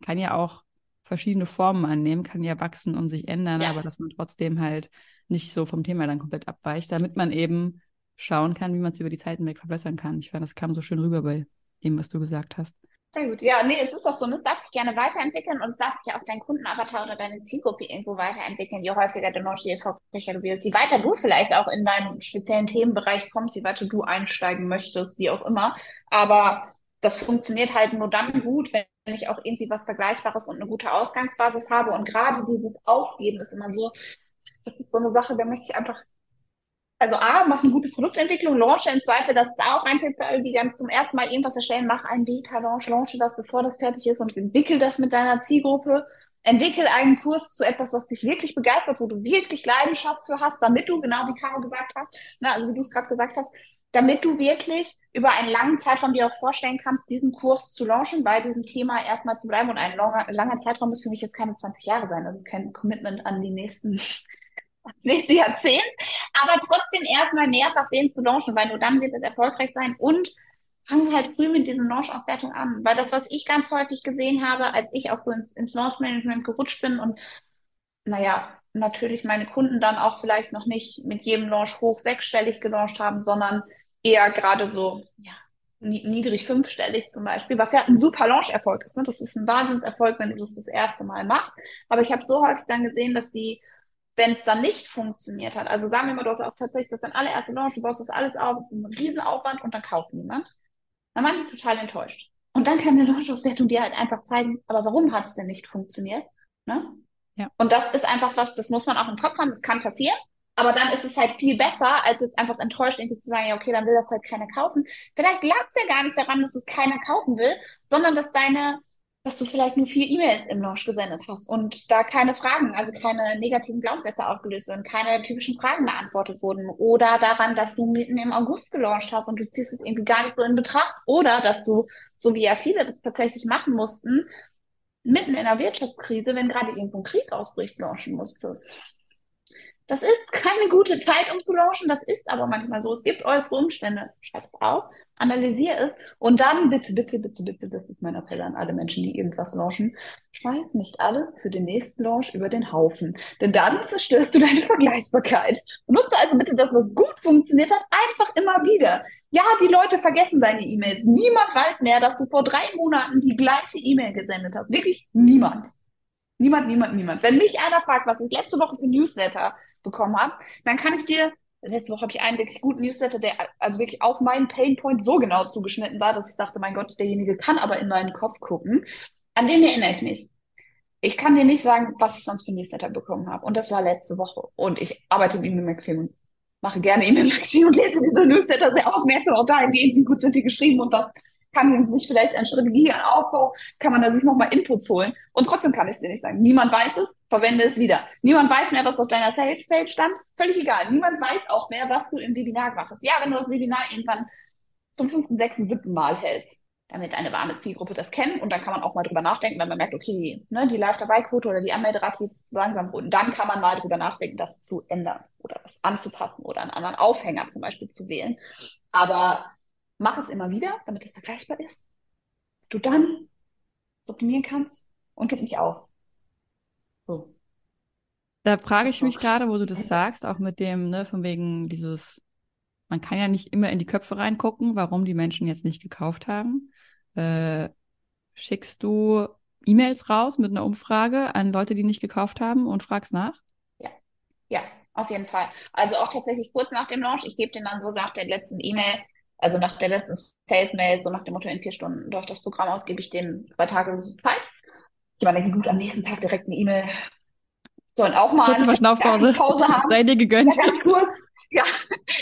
[SPEAKER 1] kann ja auch verschiedene Formen annehmen, kann ja wachsen und sich ändern, ja. aber dass man trotzdem halt nicht so vom Thema dann komplett abweicht, damit man eben schauen kann, wie man es über die Zeit hinweg verbessern kann. Ich fand, das kam so schön rüber bei dem, was du gesagt hast.
[SPEAKER 2] Sehr gut. Ja, nee, es ist auch so. Und es darf sich gerne weiterentwickeln und es darf sich auch dein Kundenavatar oder deine Zielgruppe irgendwo weiterentwickeln. Je häufiger du noch, je erfolgreicher du wirst, je weiter du vielleicht auch in deinem speziellen Themenbereich kommst, je weiter du einsteigen möchtest, wie auch immer. Aber das funktioniert halt nur dann gut, wenn ich auch irgendwie was Vergleichbares und eine gute Ausgangsbasis habe. Und gerade dieses Aufgeben ist immer so, das ist so eine Sache, da möchte ich einfach, also A, mach eine gute Produktentwicklung, launche im Zweifel, das ist auch ein alle, die ganz zum ersten Mal irgendwas erstellen, mach einen Beta-Launch, launche das, bevor das fertig ist und entwickel das mit deiner Zielgruppe. Entwickel einen Kurs zu etwas, was dich wirklich begeistert, wo du wirklich Leidenschaft für hast, damit du, genau wie Caro gesagt hat, na, also wie du es gerade gesagt hast, damit du wirklich über einen langen Zeitraum dir auch vorstellen kannst, diesen Kurs zu launchen, bei diesem Thema erstmal zu bleiben. Und ein langer, langer Zeitraum muss für mich jetzt keine 20 Jahre sein. Das ist kein Commitment an die nächsten, <laughs> das nächste Jahrzehnt. Aber trotzdem erstmal mehrfach den zu launchen, weil nur dann wird es erfolgreich sein. Und fangen halt früh mit diesen Launch-Auswertungen an. Weil das, was ich ganz häufig gesehen habe, als ich auch so ins, ins Launch-Management gerutscht bin und naja, natürlich meine Kunden dann auch vielleicht noch nicht mit jedem Launch hoch sechsstellig gelauncht haben, sondern eher gerade so ja, niedrig fünfstellig zum Beispiel, was ja ein super Launch-Erfolg ist. Ne? Das ist ein Wahnsinnserfolg, wenn du das das erste Mal machst. Aber ich habe so häufig dann gesehen, dass die, wenn es dann nicht funktioniert hat, also sagen wir mal, du hast auch tatsächlich das dann allererste Launch, du baust das alles auf, es ist ein Riesenaufwand und dann kauft niemand, dann waren die total enttäuscht. Und dann kann eine Launch-Auswertung dir halt einfach zeigen, aber warum hat es denn nicht funktioniert? Ne? Ja. Und das ist einfach was, das muss man auch im Kopf haben, das kann passieren. Aber dann ist es halt viel besser, als jetzt einfach enttäuscht irgendwie zu sagen, ja, okay, dann will das halt keiner kaufen. Vielleicht lag es ja gar nicht daran, dass es keiner kaufen will, sondern dass deine, dass du vielleicht nur vier E-Mails im Launch gesendet hast und da keine Fragen, also keine negativen Glaubenssätze aufgelöst wurden, keine typischen Fragen beantwortet wurden. Oder daran, dass du mitten im August gelauncht hast und du ziehst es irgendwie gar nicht so in Betracht. Oder dass du, so wie ja viele das tatsächlich machen mussten, mitten in einer Wirtschaftskrise, wenn gerade irgendwo ein Krieg ausbricht, launchen musstest. Das ist keine gute Zeit, um zu launchen. Das ist aber manchmal so. Es gibt äußere Umstände. Schreib es auf, analysiere es und dann bitte, bitte, bitte, bitte, das ist mein Appell an alle Menschen, die irgendwas launchen. Schmeiß nicht alles für den nächsten Launch über den Haufen. Denn dann zerstörst du deine Vergleichbarkeit. Benutze also bitte das, was gut funktioniert hat, einfach immer wieder. Ja, die Leute vergessen deine E-Mails. Niemand weiß mehr, dass du vor drei Monaten die gleiche E-Mail gesendet hast. Wirklich niemand. Niemand, niemand, niemand. Wenn mich einer fragt, was ich letzte Woche für Newsletter bekommen habe, dann kann ich dir, letzte Woche habe ich einen wirklich guten Newsletter, der also wirklich auf meinen Painpoint so genau zugeschnitten war, dass ich dachte, mein Gott, derjenige kann aber in meinen Kopf gucken. An den erinnere ich mich. Ich kann dir nicht sagen, was ich sonst für Newsletter bekommen habe. Und das war letzte Woche. Und ich arbeite mit Maximum, mache gerne E-Mail-Marketing und lese diese Newsletter sehr aufmerksam. Auch dahingehend, wie gut sind die geschrieben und was kann sich vielleicht eine Strategie, an Aufbau, kann man da sich nochmal Inputs holen. Und trotzdem kann ich es dir nicht sagen. Niemand weiß es, verwende es wieder. Niemand weiß mehr, was auf deiner Sales-Page stand. Völlig egal. Niemand weiß auch mehr, was du im Webinar gemacht hast. Ja, wenn du das Webinar irgendwann zum fünften, sechsten, siebten Mal hältst, damit eine warme Zielgruppe das kennt. Und dann kann man auch mal drüber nachdenken, wenn man merkt, okay, ne, die Live-Dabei-Quote oder die Anmelderate geht langsam und dann kann man mal drüber nachdenken, das zu ändern oder das anzupassen oder einen anderen Aufhänger zum Beispiel zu wählen. Aber mach es immer wieder, damit es vergleichbar ist. Du dann optimieren kannst und gib nicht auf. So.
[SPEAKER 1] Da frage ich mich gerade, wo du das sagst, auch mit dem, ne, von wegen dieses, man kann ja nicht immer in die Köpfe reingucken, warum die Menschen jetzt nicht gekauft haben. Äh, schickst du E-Mails raus mit einer Umfrage an Leute, die nicht gekauft haben und fragst nach?
[SPEAKER 2] Ja, ja, auf jeden Fall. Also auch tatsächlich kurz nach dem Launch. Ich gebe den dann so nach der letzten E-Mail also nach der letzten Sales-Mail, so nach dem Motto, in vier Stunden läuft das Programm aus, gebe ich denen zwei Tage Zeit. Ich meine, gut, am nächsten Tag direkt eine E-Mail. Sollen auch mal
[SPEAKER 1] Kurze Verschnaufpause. Pause haben. Sei dir gegönnt.
[SPEAKER 2] Ja, ganz kurz. Ja,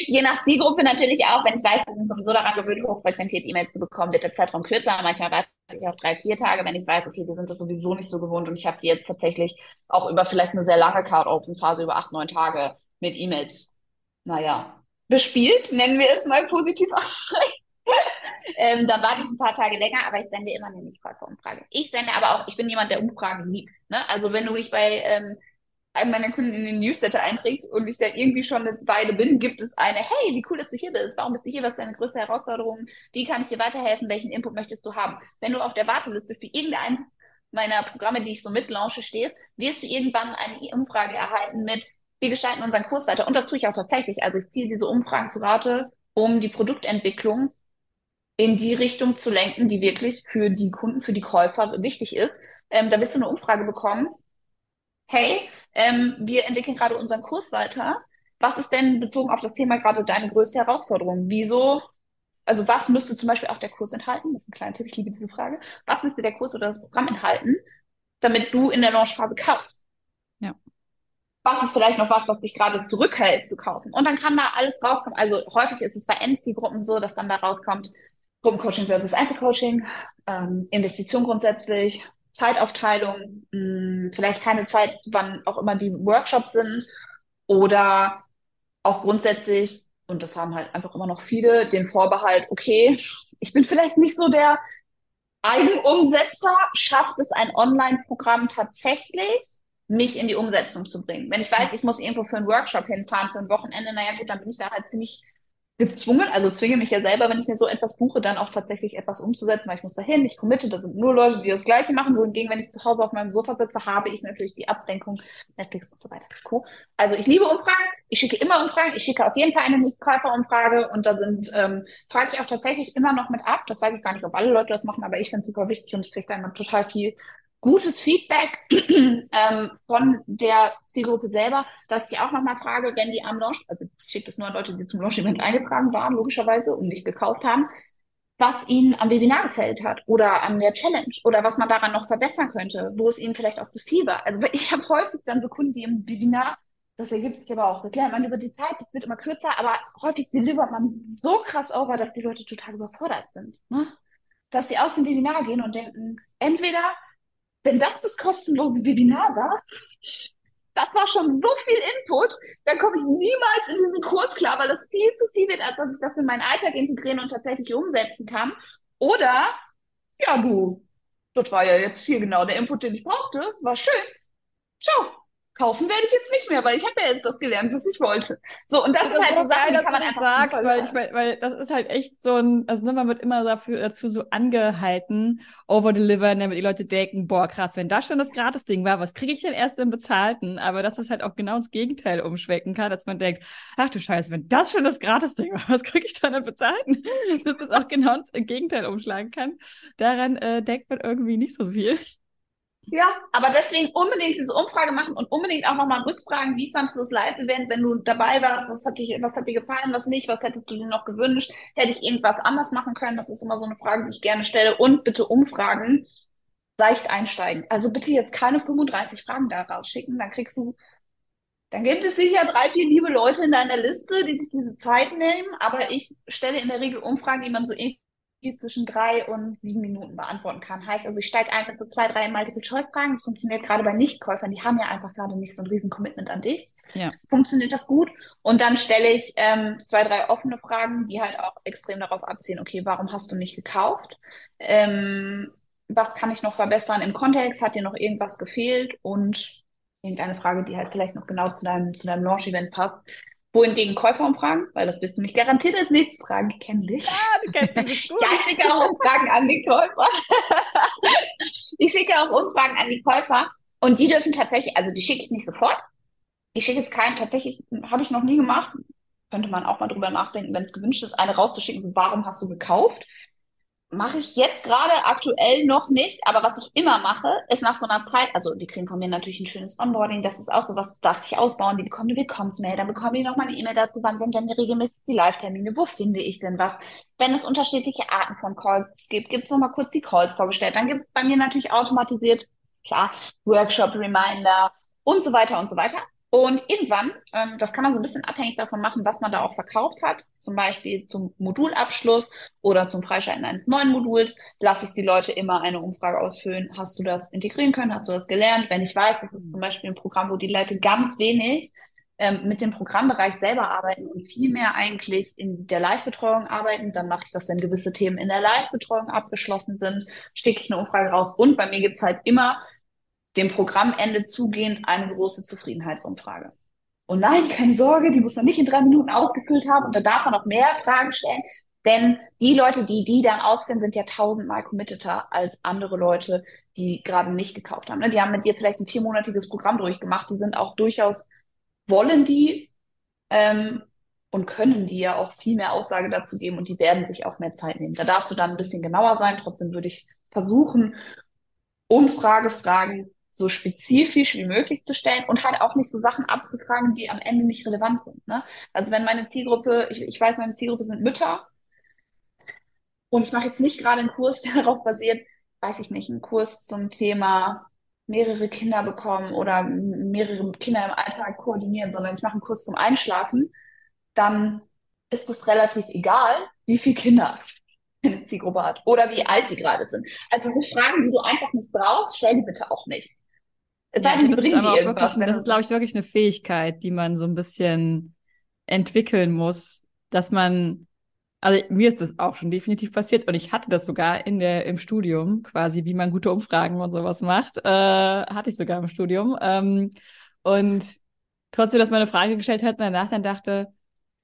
[SPEAKER 2] je nach Zielgruppe natürlich auch. Wenn ich weiß, wir sind sowieso daran gewöhnt, hochfrequentiert E-Mails zu bekommen, wird der Zeitraum kürzer. Manchmal warte ich auch drei, vier Tage, wenn ich weiß, okay, wir sind das sowieso nicht so gewohnt und ich habe die jetzt tatsächlich auch über vielleicht eine sehr lange Card-Open-Phase über acht, neun Tage mit E-Mails, naja, bespielt, nennen wir es mal positiv aussprechen. <laughs> ähm, dann warte ich ein paar Tage länger, aber ich sende immer eine Nicht-Käufer-Umfrage. Ich sende aber auch, ich bin jemand, der Umfragen liebt. Ne? Also wenn du dich bei ähm, einem meiner Kunden in den Newsletter einträgst und ich da irgendwie schon eine Weile bin, gibt es eine, hey, wie cool, dass du hier bist, warum bist du hier, was ist deine größte Herausforderung, wie kann ich dir weiterhelfen, welchen Input möchtest du haben? Wenn du auf der Warteliste für irgendein meiner Programme, die ich so mitlaunche, stehst, wirst du irgendwann eine Umfrage erhalten mit, wir gestalten unseren Kurs weiter. Und das tue ich auch tatsächlich. Also ich ziehe diese Umfragen zu Rate, um die Produktentwicklung in die Richtung zu lenken, die wirklich für die Kunden, für die Käufer wichtig ist. Ähm, da wirst du eine Umfrage bekommen. Hey, ähm, wir entwickeln gerade unseren Kurs weiter. Was ist denn bezogen auf das Thema gerade deine größte Herausforderung? Wieso? Also was müsste zum Beispiel auch der Kurs enthalten? Das ist ein kleiner Tipp, ich liebe diese Frage. Was müsste der Kurs oder das Programm enthalten, damit du in der Launchphase kaufst? Was ist vielleicht noch was, was dich gerade zurückhält zu kaufen. Und dann kann da alles rauskommen. Also häufig ist es bei Endzielgruppen so, dass dann da rauskommt, Gruppencoaching versus Einzelcoaching, ähm, Investition grundsätzlich, Zeitaufteilung, mh, hm, vielleicht keine Zeit, wann auch immer die Workshops sind oder auch grundsätzlich, und das haben halt einfach immer noch viele, den Vorbehalt, okay, ich bin vielleicht nicht so der Eigenumsetzer, schafft es ein Online-Programm tatsächlich? Mich in die Umsetzung zu bringen. Wenn ich weiß, ich muss irgendwo für einen Workshop hinfahren, für ein Wochenende, naja gut, dann bin ich da halt ziemlich gezwungen, also zwinge mich ja selber, wenn ich mir so etwas buche, dann auch tatsächlich etwas umzusetzen, weil ich muss da hin, ich committe, da sind nur Leute, die das Gleiche machen, wohingegen, wenn ich zu Hause auf meinem Sofa sitze, habe ich natürlich die Ablenkung, Netflix und so weiter. Also ich liebe Umfragen, ich schicke immer Umfragen, ich schicke auf jeden Fall eine Nicht-Käufer-Umfrage und da sind, ähm, frage ich auch tatsächlich immer noch mit ab, das weiß ich gar nicht, ob alle Leute das machen, aber ich finde es super wichtig und ich kriege da immer total viel gutes Feedback <clears throat> ähm, von der Zielgruppe selber, dass ich auch nochmal frage, wenn die am Launch, also ich schicke das nur an Leute, die zum Launch-Event eingetragen waren, logischerweise, und nicht gekauft haben, was Ihnen am Webinar gefällt hat oder an der Challenge oder was man daran noch verbessern könnte, wo es Ihnen vielleicht auch zu viel war. Also <laughs> ich habe häufig dann so Kunden, die im Webinar, das ergibt sich aber auch, das lernt man über die Zeit, das wird immer kürzer, aber häufig delivert man so krass over, dass die Leute total überfordert sind. Ne? Dass sie aus dem Webinar gehen und denken, entweder, wenn das das kostenlose Webinar war, das war schon so viel Input, dann komme ich niemals in diesen Kurs klar, weil das viel zu viel wird, als dass ich das in meinen Alltag integrieren und tatsächlich umsetzen kann. Oder, ja, du, das war ja jetzt hier genau der Input, den ich brauchte, war schön. Ciao kaufen werde ich jetzt nicht mehr, weil ich habe ja jetzt das gelernt, was ich wollte. So, und das, das ist halt so Sachen, geil, die kann man einfach
[SPEAKER 1] sagst, weil, ich, weil, weil das ist halt echt so ein, also ne, man wird immer dafür, dazu so angehalten, over-delivern, damit die Leute denken, boah, krass, wenn das schon das Gratis-Ding war, was kriege ich denn erst im Bezahlten? Aber dass das halt auch genau ins Gegenteil umschwecken kann, dass man denkt, ach du Scheiße, wenn das schon das Gratis-Ding war, <laughs> was kriege ich dann im Bezahlten? dass das auch genau ins Gegenteil umschlagen kann. Daran äh, denkt man irgendwie nicht so viel.
[SPEAKER 2] Ja, aber deswegen unbedingt diese Umfrage machen und unbedingt auch nochmal rückfragen, wie fandest du das Live-Event, wenn du dabei warst, was hat, dich, was hat dir gefallen, was nicht, was hättest du dir noch gewünscht, hätte ich irgendwas anders machen können, das ist immer so eine Frage, die ich gerne stelle. Und bitte Umfragen. Leicht einsteigen. Also bitte jetzt keine 35 Fragen da rausschicken, dann kriegst du, dann gibt es sicher drei, vier liebe Leute in deiner Liste, die sich diese Zeit nehmen, aber ich stelle in der Regel Umfragen, die man so zwischen drei und sieben Minuten beantworten kann. Heißt also, ich steige ein mit so zwei, drei Multiple-Choice-Fragen. Das funktioniert gerade bei Nichtkäufern. Die haben ja einfach gerade nicht so ein riesen Commitment an dich. Ja. Funktioniert das gut? Und dann stelle ich ähm, zwei, drei offene Fragen, die halt auch extrem darauf abziehen, okay, warum hast du nicht gekauft? Ähm, was kann ich noch verbessern im Kontext? Hat dir noch irgendwas gefehlt? Und irgendeine Frage, die halt vielleicht noch genau zu deinem, zu deinem Launch-Event passt wohingegen Käufer umfragen, weil das wirst du mich garantiert als nächstes fragen. Ich kenne dich. Ja, du kennst mich gut. ja, ich schicke auch Umfragen an die Käufer. <laughs> ich schicke auch Umfragen an die Käufer und die dürfen tatsächlich, also die schicke ich nicht sofort. Ich schicke jetzt keinen, tatsächlich habe ich noch nie gemacht. Könnte man auch mal drüber nachdenken, wenn es gewünscht ist, eine rauszuschicken, so warum hast du gekauft? Mache ich jetzt gerade aktuell noch nicht, aber was ich immer mache, ist nach so einer Zeit, also die kriegen von mir natürlich ein schönes Onboarding, das ist auch so was, darf sich ausbauen, die bekommen eine Willkommensmail, dann bekommen die nochmal eine E-Mail dazu, wann sind denn regelmäßig die Live-Termine, wo finde ich denn was? Wenn es unterschiedliche Arten von Calls gibt, gibt es nochmal kurz die Calls vorgestellt, dann gibt es bei mir natürlich automatisiert, klar, Workshop-Reminder und so weiter und so weiter. Und irgendwann, ähm, das kann man so ein bisschen abhängig davon machen, was man da auch verkauft hat, zum Beispiel zum Modulabschluss oder zum Freischalten eines neuen Moduls, lasse ich die Leute immer eine Umfrage ausfüllen. Hast du das integrieren können? Hast du das gelernt? Wenn ich weiß, das ist zum Beispiel ein Programm, wo die Leute ganz wenig ähm, mit dem Programmbereich selber arbeiten und viel mehr eigentlich in der Live-Betreuung arbeiten, dann mache ich das, wenn gewisse Themen in der Live-Betreuung abgeschlossen sind, stecke ich eine Umfrage raus. Und bei mir gibt's halt immer dem Programmende zugehend eine große Zufriedenheitsumfrage. Und nein, keine Sorge, die muss man nicht in drei Minuten ausgefüllt haben und da darf man noch mehr Fragen stellen. Denn die Leute, die die dann ausfüllen, sind ja tausendmal committeter als andere Leute, die gerade nicht gekauft haben. Ne? Die haben mit dir vielleicht ein viermonatiges Programm durchgemacht. Die sind auch durchaus, wollen die ähm, und können die ja auch viel mehr Aussage dazu geben und die werden sich auch mehr Zeit nehmen. Da darfst du dann ein bisschen genauer sein. Trotzdem würde ich versuchen, Umfragefragen so spezifisch wie möglich zu stellen und halt auch nicht so Sachen abzufragen, die am Ende nicht relevant sind. Ne? Also wenn meine Zielgruppe, ich, ich weiß, meine Zielgruppe sind Mütter und ich mache jetzt nicht gerade einen Kurs, <laughs> der darauf basiert, weiß ich nicht, einen Kurs zum Thema mehrere Kinder bekommen oder mehrere Kinder im Alltag koordinieren, sondern ich mache einen Kurs zum Einschlafen, dann ist es relativ egal, wie viele Kinder <laughs> eine Zielgruppe hat oder wie alt die gerade sind. Also so Fragen, die du einfach nicht brauchst, stell die bitte auch nicht.
[SPEAKER 1] Es ja, sei denn, die bringen irgendwas. Wirklich, das ist, glaube ich, wirklich eine Fähigkeit, die man so ein bisschen entwickeln muss, dass man, also mir ist das auch schon definitiv passiert und ich hatte das sogar in der im Studium quasi, wie man gute Umfragen und sowas macht, äh, hatte ich sogar im Studium ähm, und trotzdem, dass man eine Frage gestellt hat und danach dann dachte,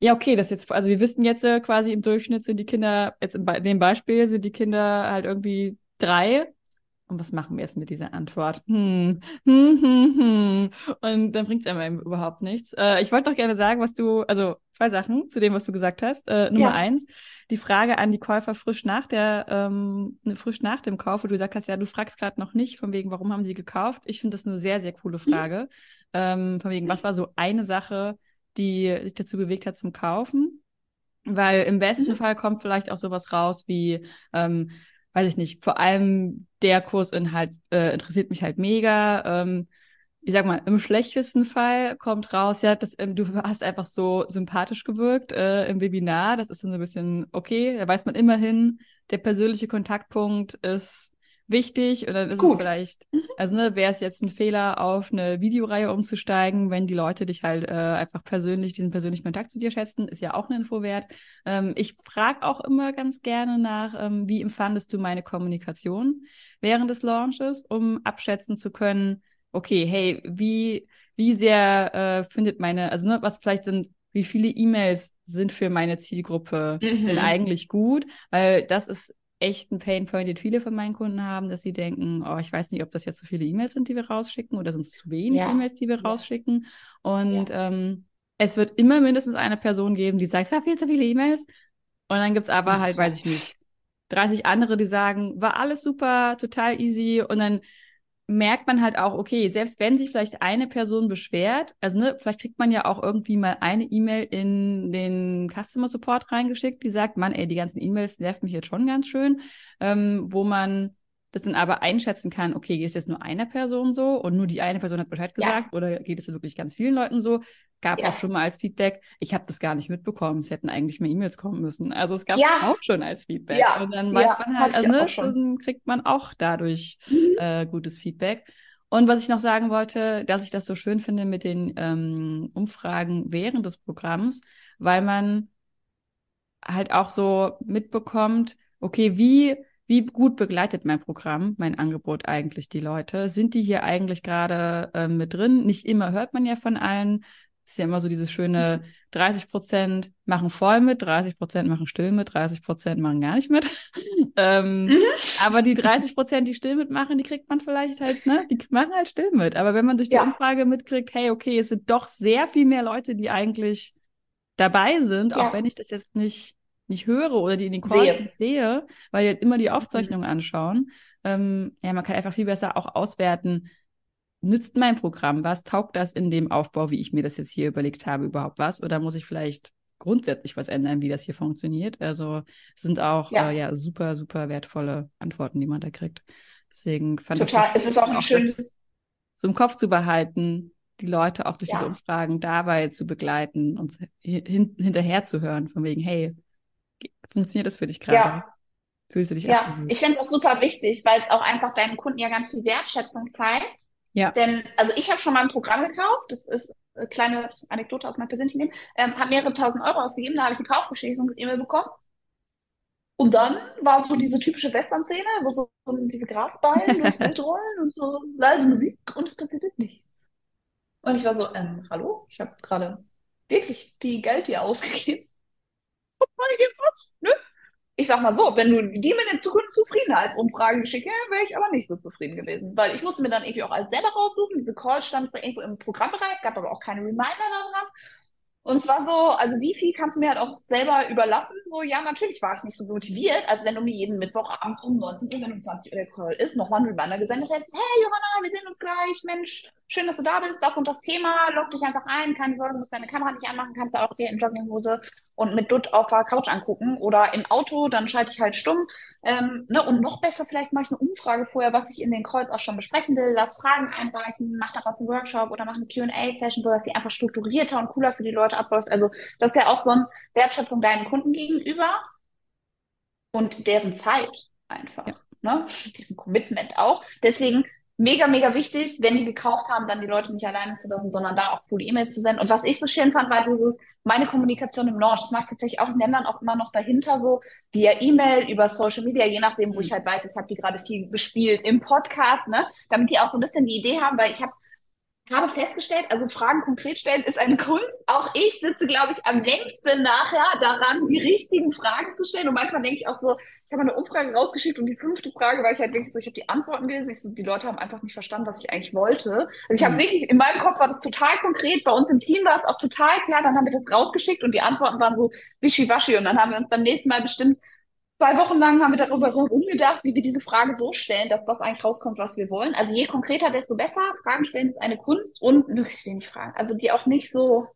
[SPEAKER 1] ja, okay, das jetzt, also wir wissen jetzt äh, quasi im Durchschnitt sind die Kinder, jetzt in, in dem Beispiel sind die Kinder halt irgendwie drei und was machen wir jetzt mit dieser Antwort? Hm, hm, hm, hm. Und dann bringt es einem überhaupt nichts. Äh, ich wollte doch gerne sagen, was du, also zwei Sachen zu dem, was du gesagt hast. Äh, Nummer ja. eins, die Frage an die Käufer frisch nach der, ähm, frisch nach dem Kauf, wo du gesagt hast, ja, du fragst gerade noch nicht, von wegen, warum haben sie gekauft? Ich finde das eine sehr, sehr coole Frage. Mhm. Ähm, von wegen, was war so eine Sache, die dich dazu bewegt hat zum Kaufen? Weil im besten mhm. Fall kommt vielleicht auch sowas raus wie, ähm, weiß ich nicht, vor allem der Kursinhalt äh, interessiert mich halt mega. Ähm, ich sag mal, im schlechtesten Fall kommt raus, ja, das, ähm, du hast einfach so sympathisch gewirkt äh, im Webinar. Das ist dann so ein bisschen okay. Da weiß man immerhin, der persönliche Kontaktpunkt ist wichtig und dann ist Gut. es vielleicht, mhm. also ne, wäre es jetzt ein Fehler, auf eine Videoreihe umzusteigen, wenn die Leute dich halt äh, einfach persönlich, diesen persönlichen Kontakt zu dir schätzen, ist ja auch eine Info wert. Ähm, ich frage auch immer ganz gerne nach, ähm, wie empfandest du meine Kommunikation während des Launches, um abschätzen zu können, okay, hey, wie, wie sehr äh, findet meine, also ne, was vielleicht dann wie viele E-Mails sind für meine Zielgruppe mhm. denn eigentlich gut? Weil das ist echt ein Painpoint, den viele von meinen Kunden haben, dass sie denken, oh, ich weiß nicht, ob das jetzt zu viele E-Mails sind, die wir rausschicken, oder sind es zu wenig ja. E-Mails, die wir ja. rausschicken. Und ja. ähm, es wird immer mindestens eine Person geben, die sagt, war viel zu viele E-Mails. Und dann gibt's aber halt, weiß ich nicht, 30 andere, die sagen, war alles super, total easy. Und dann merkt man halt auch, okay, selbst wenn sich vielleicht eine Person beschwert, also ne, vielleicht kriegt man ja auch irgendwie mal eine E-Mail in den Customer Support reingeschickt, die sagt, Mann, ey, die ganzen E-Mails nerven mich jetzt schon ganz schön, ähm, wo man das dann aber einschätzen kann, okay, geht es jetzt nur einer Person so und nur die eine Person hat Bescheid gesagt ja. oder geht es wirklich ganz vielen Leuten so? Gab ja. auch schon mal als Feedback, ich habe das gar nicht mitbekommen, es hätten eigentlich mehr E-Mails kommen müssen. Also es gab ja. auch schon als Feedback. Ja. Und dann weiß man halt, also ne, dann kriegt man auch dadurch mhm. äh, gutes Feedback. Und was ich noch sagen wollte, dass ich das so schön finde mit den ähm, Umfragen während des Programms, weil man halt auch so mitbekommt, okay, wie wie gut begleitet mein Programm, mein Angebot eigentlich die Leute? Sind die hier eigentlich gerade äh, mit drin? Nicht immer hört man ja von allen. ist ja immer so dieses schöne 30 Prozent machen voll mit, 30 Prozent machen still mit, 30 Prozent machen gar nicht mit. <laughs> ähm, mhm. Aber die 30 Prozent, die still mitmachen, die kriegt man vielleicht halt, ne? Die machen halt still mit. Aber wenn man durch die ja. Umfrage mitkriegt, hey, okay, es sind doch sehr viel mehr Leute, die eigentlich dabei sind, ja. auch wenn ich das jetzt nicht nicht höre oder die in den Calls sehe. nicht sehe, weil die halt immer die. Aufzeichnungen mhm. anschauen. Ähm, ja, man kann einfach viel besser auch auswerten, nützt mein Programm was? Taugt das in dem Aufbau, wie ich mir das jetzt hier überlegt habe, überhaupt was? Oder muss ich vielleicht grundsätzlich was ändern, wie das hier funktioniert? Also es sind auch ja. Äh, ja super, super wertvolle Antworten, die man da kriegt. Deswegen fand ich
[SPEAKER 2] Total, es ist auch ein schönes
[SPEAKER 1] so im Kopf zu behalten, die Leute auch durch ja. diese Umfragen dabei zu begleiten und hin hinterher zu hören, von wegen, hey, Funktioniert das für dich gerade? Ja.
[SPEAKER 2] Fühlst du dich Ja, ich finde es auch super wichtig, weil es auch einfach deinen Kunden ja ganz viel Wertschätzung zeigt. Ja. Denn, also ich habe schon mal ein Programm gekauft, das ist eine kleine Anekdote aus meinem persönlichen Leben, ähm, habe mehrere tausend Euro ausgegeben, da habe ich die Kaufbestätigung E-Mail bekommen. Und dann war so diese typische Western-Szene, wo so, so diese Grasballen <laughs> durchs Bild rollen und so leise Musik und es passiert nichts. Und ich war so, ähm, hallo, ich habe gerade wirklich viel Geld hier ausgegeben ne? Ich sag mal so, wenn du die mit den Zufriedenheitsumfragen geschickt hättest, wäre ich aber nicht so zufrieden gewesen. Weil ich musste mir dann irgendwie auch alles selber raussuchen. Diese Call stand zwar irgendwo im Programmbereich, gab aber auch keine Reminder daran. Und es war so, also wie viel kannst du mir halt auch selber überlassen? So, ja, natürlich war ich nicht so motiviert, als wenn du mir jeden Mittwochabend um 19 Uhr, wenn um 20 Uhr der Call ist, nochmal ein Reminder gesendet hättest. Hey, Johanna, wir sehen uns gleich. Mensch, schön, dass du da bist. Das und das Thema. Log dich einfach ein. Keine Sorge, du musst deine Kamera nicht anmachen. Kannst du auch dir in Jogginghose und mit Dutt auf der Couch angucken oder im Auto, dann schalte ich halt stumm. Ähm, ne? Und noch besser, vielleicht mache ich eine Umfrage vorher, was ich in den Calls auch schon besprechen will, lass Fragen einreichen, mach daraus einen Workshop oder mach eine Q&A-Session, sodass sie einfach strukturierter und cooler für die Leute abläuft. Also das ist ja auch so eine Wertschätzung deinen Kunden gegenüber und deren Zeit einfach. Ja. Ne? Deren Commitment auch. Deswegen mega, mega wichtig, wenn die gekauft haben, dann die Leute nicht alleine zu lassen, sondern da auch coole E-Mails zu senden. Und was ich so schön fand, war dieses, meine Kommunikation im Launch. Das mache ich tatsächlich auch in Ländern auch immer noch dahinter so, via E-Mail, über Social Media, je nachdem, wo ich mhm. halt weiß, ich habe die gerade viel gespielt, im Podcast, ne, damit die auch so ein bisschen die Idee haben, weil ich habe habe festgestellt, also Fragen konkret stellen ist eine Kunst. Auch ich sitze, glaube ich, am längsten nachher daran, die richtigen Fragen zu stellen. Und manchmal denke ich auch so, ich habe eine Umfrage rausgeschickt und die fünfte Frage war ich halt wirklich so, ich habe die Antworten gelesen, ich so, die Leute haben einfach nicht verstanden, was ich eigentlich wollte. Also ich habe mhm. wirklich, in meinem Kopf war das total konkret, bei uns im Team war es auch total klar, dann haben wir das rausgeschickt und die Antworten waren so wischiwaschi und dann haben wir uns beim nächsten Mal bestimmt zwei Wochen lang haben wir darüber rumgedacht, wie wir diese Frage so stellen, dass das eigentlich rauskommt, was wir wollen. Also je konkreter, desto besser. Fragen stellen ist eine Kunst und möglichst wenig Fragen. Also die auch nicht so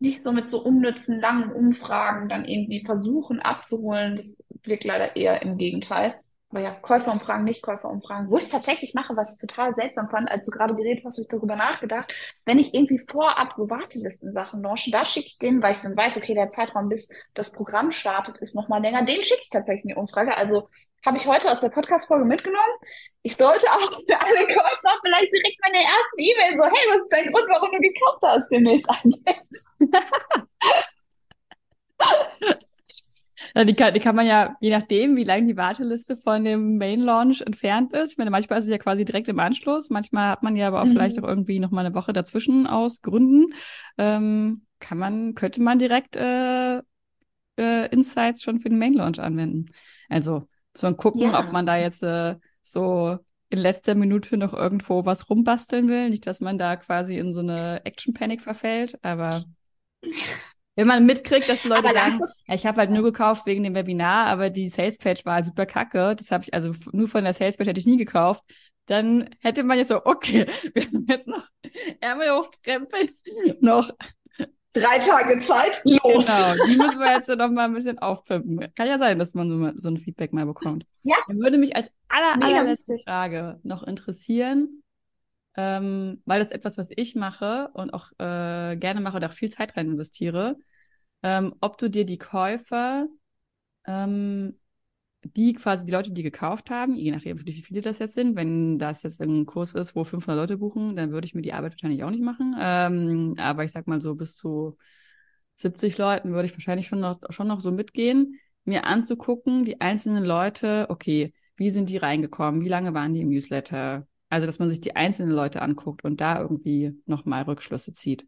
[SPEAKER 2] nicht so mit so unnützen, langen Umfragen dann irgendwie versuchen abzuholen. Das wirkt leider eher im Gegenteil. Aber ja, Käuferumfragen, nicht Käuferumfragen. Wo ich es tatsächlich mache, was ich total seltsam fand, als du gerade geredet hast, habe ich darüber nachgedacht. Wenn ich irgendwie vorab so Wartelisten-Sachen launche, da schicke ich den, weil ich dann weiß, okay, der Zeitraum, bis das Programm startet, ist nochmal länger. Den schicke ich tatsächlich eine Umfrage. Also habe ich heute aus der Podcast-Folge mitgenommen. Ich sollte auch für alle Käufer vielleicht direkt meine erste E-Mail so, hey, was ist dein Grund, warum du gekauft hast, demnächst <laughs> angeben?
[SPEAKER 1] Die kann, die kann man ja, je nachdem, wie lang die Warteliste von dem Main Launch entfernt ist. Ich meine, manchmal ist es ja quasi direkt im Anschluss. Manchmal hat man ja aber auch mhm. vielleicht auch irgendwie noch mal eine Woche dazwischen aus Gründen. Ähm, kann man, könnte man direkt äh, äh, Insights schon für den Main Launch anwenden. Also so ein gucken, ja. ob man da jetzt äh, so in letzter Minute noch irgendwo was rumbasteln will. Nicht, dass man da quasi in so eine Action Panic verfällt, aber <laughs> wenn man mitkriegt, dass die Leute aber sagen, ich habe halt nur gekauft wegen dem Webinar, aber die Salespage war super kacke, das habe ich also nur von der Salespage hätte ich nie gekauft, dann hätte man jetzt so, okay, <laughs> wir haben jetzt noch Ärmel hochkrempeln, <laughs> noch
[SPEAKER 2] drei Tage Zeit, los.
[SPEAKER 1] Genau, die müssen wir jetzt noch mal ein bisschen aufpimpen. Kann ja sein, dass man so, so ein Feedback mal bekommt.
[SPEAKER 2] Ja.
[SPEAKER 1] Dann würde mich als aller, allerletzte Frage noch interessieren, ähm, weil das etwas, was ich mache und auch äh, gerne mache und auch viel Zeit rein investiere, ähm, ob du dir die Käufer, ähm, die quasi die Leute, die gekauft haben, je nachdem, wie viele das jetzt sind, wenn das jetzt ein Kurs ist, wo 500 Leute buchen, dann würde ich mir die Arbeit wahrscheinlich auch nicht machen. Ähm, aber ich sag mal so bis zu 70 Leuten würde ich wahrscheinlich schon noch, schon noch so mitgehen, mir anzugucken, die einzelnen Leute, okay, wie sind die reingekommen, wie lange waren die im Newsletter, also, dass man sich die einzelnen Leute anguckt und da irgendwie nochmal Rückschlüsse zieht.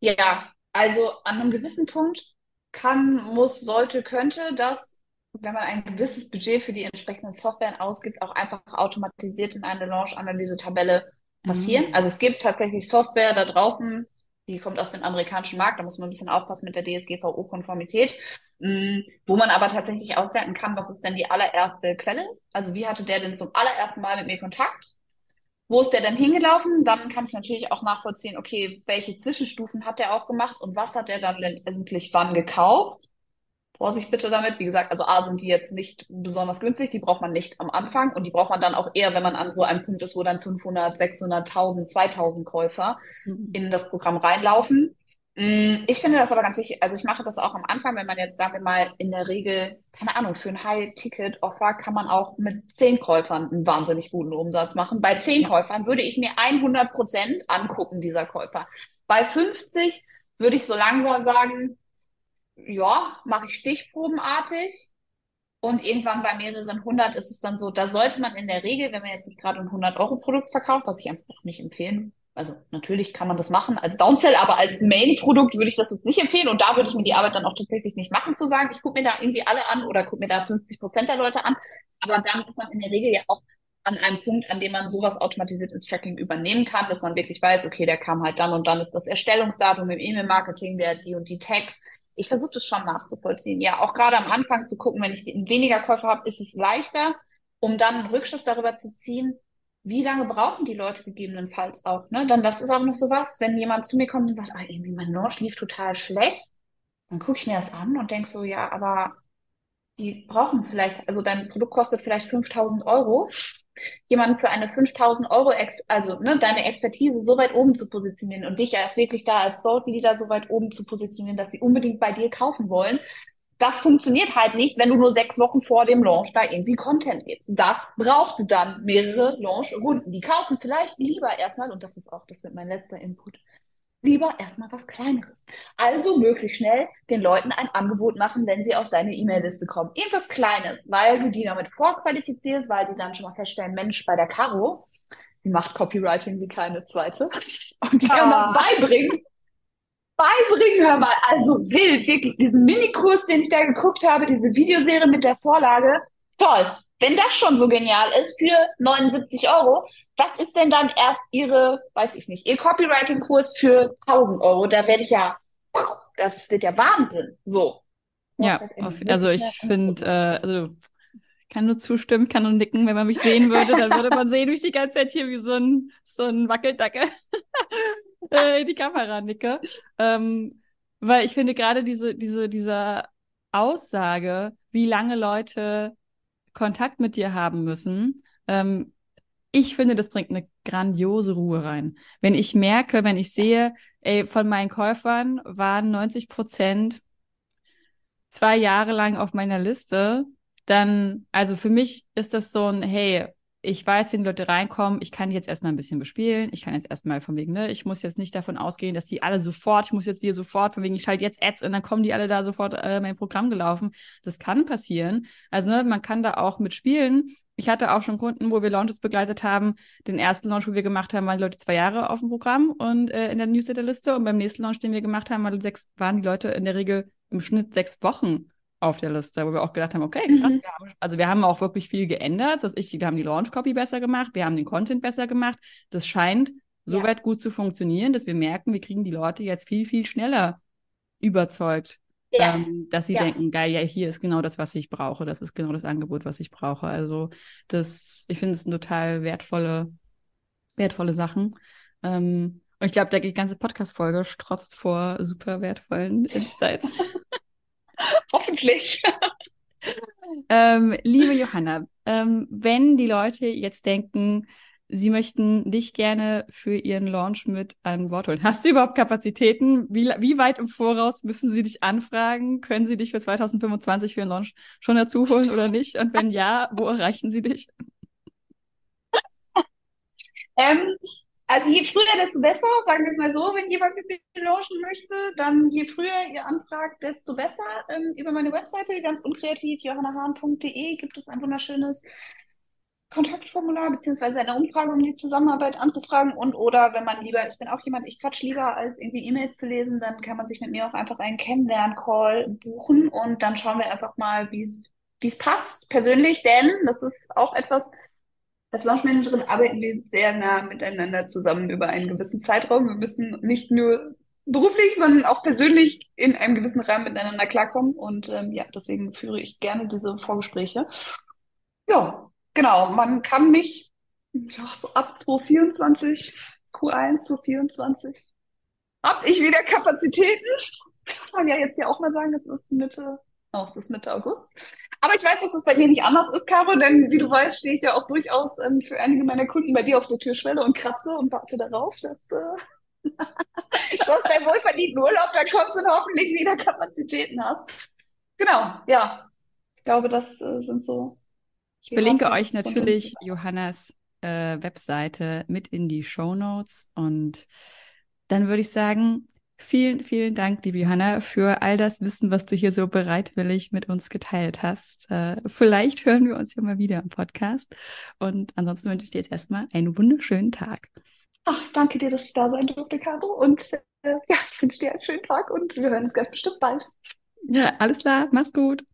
[SPEAKER 2] Ja, also an einem gewissen Punkt kann, muss, sollte, könnte das, wenn man ein gewisses Budget für die entsprechenden Software ausgibt, auch einfach automatisiert in eine Launch-Analyse-Tabelle passieren. Mhm. Also es gibt tatsächlich Software da draußen, die kommt aus dem amerikanischen Markt, da muss man ein bisschen aufpassen mit der DSGVO-Konformität, mm, wo man aber tatsächlich auswerten kann, was ist denn die allererste Quelle? Also wie hatte der denn zum allerersten Mal mit mir Kontakt? Wo ist der denn hingelaufen? Dann kann ich natürlich auch nachvollziehen, okay, welche Zwischenstufen hat der auch gemacht und was hat er dann letztendlich wann gekauft? Vorsicht bitte damit. Wie gesagt, also A sind die jetzt nicht besonders günstig, die braucht man nicht am Anfang und die braucht man dann auch eher, wenn man an so einem Punkt ist, wo dann 500, 600, 1000, 2000 Käufer mhm. in das Programm reinlaufen. Mm, ich finde das aber ganz wichtig. Also ich mache das auch am Anfang, wenn man jetzt, sagen wir mal, in der Regel, keine Ahnung, für ein High-Ticket-Offer kann man auch mit zehn Käufern einen wahnsinnig guten Umsatz machen. Bei zehn Käufern würde ich mir 100 Prozent angucken, dieser Käufer. Bei 50 würde ich so langsam sagen, ja, mache ich stichprobenartig. Und irgendwann bei mehreren hundert ist es dann so, da sollte man in der Regel, wenn man jetzt nicht gerade ein 100-Euro-Produkt verkauft, was ich einfach nicht empfehlen also natürlich kann man das machen als Downsell, aber als Main-Produkt würde ich das jetzt nicht empfehlen und da würde ich mir die Arbeit dann auch tatsächlich nicht machen, zu sagen, ich gucke mir da irgendwie alle an oder gucke mir da 50 Prozent der Leute an. Aber damit ist man in der Regel ja auch an einem Punkt, an dem man sowas automatisiert ins Tracking übernehmen kann, dass man wirklich weiß, okay, der kam halt dann und dann ist das Erstellungsdatum im E-Mail-Marketing, der die und die Tags. Ich versuche das schon nachzuvollziehen. Ja, auch gerade am Anfang zu gucken, wenn ich weniger Käufer habe, ist es leichter, um dann einen Rückschluss darüber zu ziehen, wie lange brauchen die Leute gegebenenfalls auch, ne? Dann das ist auch noch so was, wenn jemand zu mir kommt und sagt, ah, irgendwie mein Launch lief total schlecht, dann gucke ich mir das an und denke so, ja, aber die brauchen vielleicht, also dein Produkt kostet vielleicht 5000 Euro, jemanden für eine 5000 Euro, also ne, deine Expertise so weit oben zu positionieren und dich ja wirklich da als Thought Leader so weit oben zu positionieren, dass sie unbedingt bei dir kaufen wollen, das funktioniert halt nicht, wenn du nur sechs Wochen vor dem Launch da irgendwie Content gibst. Das braucht dann mehrere Launch-Runden. Die kaufen vielleicht lieber erstmal, und das ist auch, das wird mein letzter Input, lieber erstmal was Kleineres. Also möglichst schnell den Leuten ein Angebot machen, wenn sie auf deine E-Mail-Liste kommen. Irgendwas Kleines, weil du die damit vorqualifizierst, weil die dann schon mal feststellen, Mensch, bei der Caro, die macht Copywriting wie keine zweite. <laughs> Und die kann ah. das beibringen beibringen, hör mal. Also wild, wirklich. Diesen Minikurs, den ich da geguckt habe, diese Videoserie mit der Vorlage, toll. Wenn das schon so genial ist für 79 Euro, was ist denn dann erst Ihre, weiß ich nicht, Ihr Copywriting-Kurs für 1000 Euro? Da werde ich ja, das wird ja Wahnsinn. So.
[SPEAKER 1] Ja, auf, also ich finde, äh, also kann nur zustimmen, kann nur nicken. Wenn man mich sehen würde, dann würde man sehen, wie ich die ganze Zeit hier wie so ein, so ein Wackeldacke <laughs> <laughs> äh, die Kamera nicke. Ähm, Weil ich finde gerade diese, diese, diese Aussage, wie lange Leute Kontakt mit dir haben müssen, ähm, ich finde, das bringt eine grandiose Ruhe rein. Wenn ich merke, wenn ich sehe, ey, von meinen Käufern waren 90 Prozent zwei Jahre lang auf meiner Liste, dann, also für mich ist das so ein, hey, ich weiß, wenn die Leute reinkommen, ich kann die jetzt erstmal ein bisschen bespielen. Ich kann jetzt erstmal von wegen, ne, ich muss jetzt nicht davon ausgehen, dass die alle sofort, ich muss jetzt hier sofort, von wegen, ich schalte jetzt Ads und dann kommen die alle da sofort äh, mein Programm gelaufen. Das kann passieren. Also, ne, man kann da auch mitspielen. Ich hatte auch schon Kunden, wo wir Launches begleitet haben. Den ersten Launch, wo wir gemacht haben, waren die Leute zwei Jahre auf dem Programm und äh, in der Newsletterliste. Und beim nächsten Launch, den wir gemacht haben, waren die Leute in der Regel im Schnitt sechs Wochen auf der Liste, wo wir auch gedacht haben, okay, krass, mhm. wir haben, also wir haben auch wirklich viel geändert. Dass ich, wir haben die Launch Copy besser gemacht, wir haben den Content besser gemacht. Das scheint soweit ja. gut zu funktionieren, dass wir merken, wir kriegen die Leute jetzt viel, viel schneller überzeugt, ja. ähm, dass sie ja. denken, geil, ja, hier ist genau das, was ich brauche. Das ist genau das Angebot, was ich brauche. Also das, ich finde es total wertvolle, wertvolle Sachen. Ähm, und ich glaube, die ganze Podcast-Folge strotzt vor super wertvollen Insights. <laughs>
[SPEAKER 2] Hoffentlich. <laughs>
[SPEAKER 1] ähm, liebe Johanna, ähm, wenn die Leute jetzt denken, sie möchten dich gerne für ihren Launch mit an Bord holen, hast du überhaupt Kapazitäten? Wie, wie weit im Voraus müssen sie dich anfragen? Können sie dich für 2025 für den Launch schon dazu holen oder nicht? Und wenn ja, wo erreichen sie dich? <laughs>
[SPEAKER 2] Ähm, also je früher, desto besser, sagen wir es mal so, wenn jemand mit mir launchen möchte, dann je früher ihr anfragt, desto besser. Ähm, über meine Webseite, ganz unkreativ, johannahahn.de, gibt es ein wunderschönes Kontaktformular, beziehungsweise eine Umfrage, um die Zusammenarbeit anzufragen. Und oder wenn man lieber, ich bin auch jemand, ich quatsch lieber, als irgendwie E-Mails zu lesen, dann kann man sich mit mir auch einfach einen Kennenlern-Call buchen und dann schauen wir einfach mal, wie es passt, persönlich, denn das ist auch etwas, als Launchmanagerin arbeiten wir sehr nah miteinander zusammen über einen gewissen Zeitraum. Wir müssen nicht nur beruflich, sondern auch persönlich in einem gewissen Rahmen miteinander klarkommen. Und ähm, ja, deswegen führe ich gerne diese Vorgespräche. Ja, genau. Man kann mich ja, so ab 2024, Q1 2024, hab ich wieder Kapazitäten. Kann man ja jetzt ja auch mal sagen, das ist Mitte, oh, es ist Mitte August. Aber ich weiß, dass es bei dir nicht anders ist, Caro, denn wie du weißt, stehe ich ja auch durchaus ähm, für einige meiner Kunden bei dir auf der Türschwelle und kratze und warte darauf, dass äh, du hast deinen wohlverdienten Urlaub, da kommst und hoffentlich wieder Kapazitäten hast. Genau, ja. Ich glaube, das äh, sind so.
[SPEAKER 1] Ich verlinke euch natürlich Johannas äh, Webseite mit in die Show Notes und dann würde ich sagen, Vielen, vielen Dank, liebe Johanna, für all das Wissen, was du hier so bereitwillig mit uns geteilt hast. Äh, vielleicht hören wir uns ja mal wieder im Podcast. Und ansonsten wünsche ich dir jetzt erstmal einen wunderschönen Tag.
[SPEAKER 2] Ach, danke dir, dass ich da sein durfte, Caro. Und äh, ja, ich wünsche dir einen schönen Tag und wir hören uns ganz bestimmt bald.
[SPEAKER 1] Ja, alles klar. Mach's gut.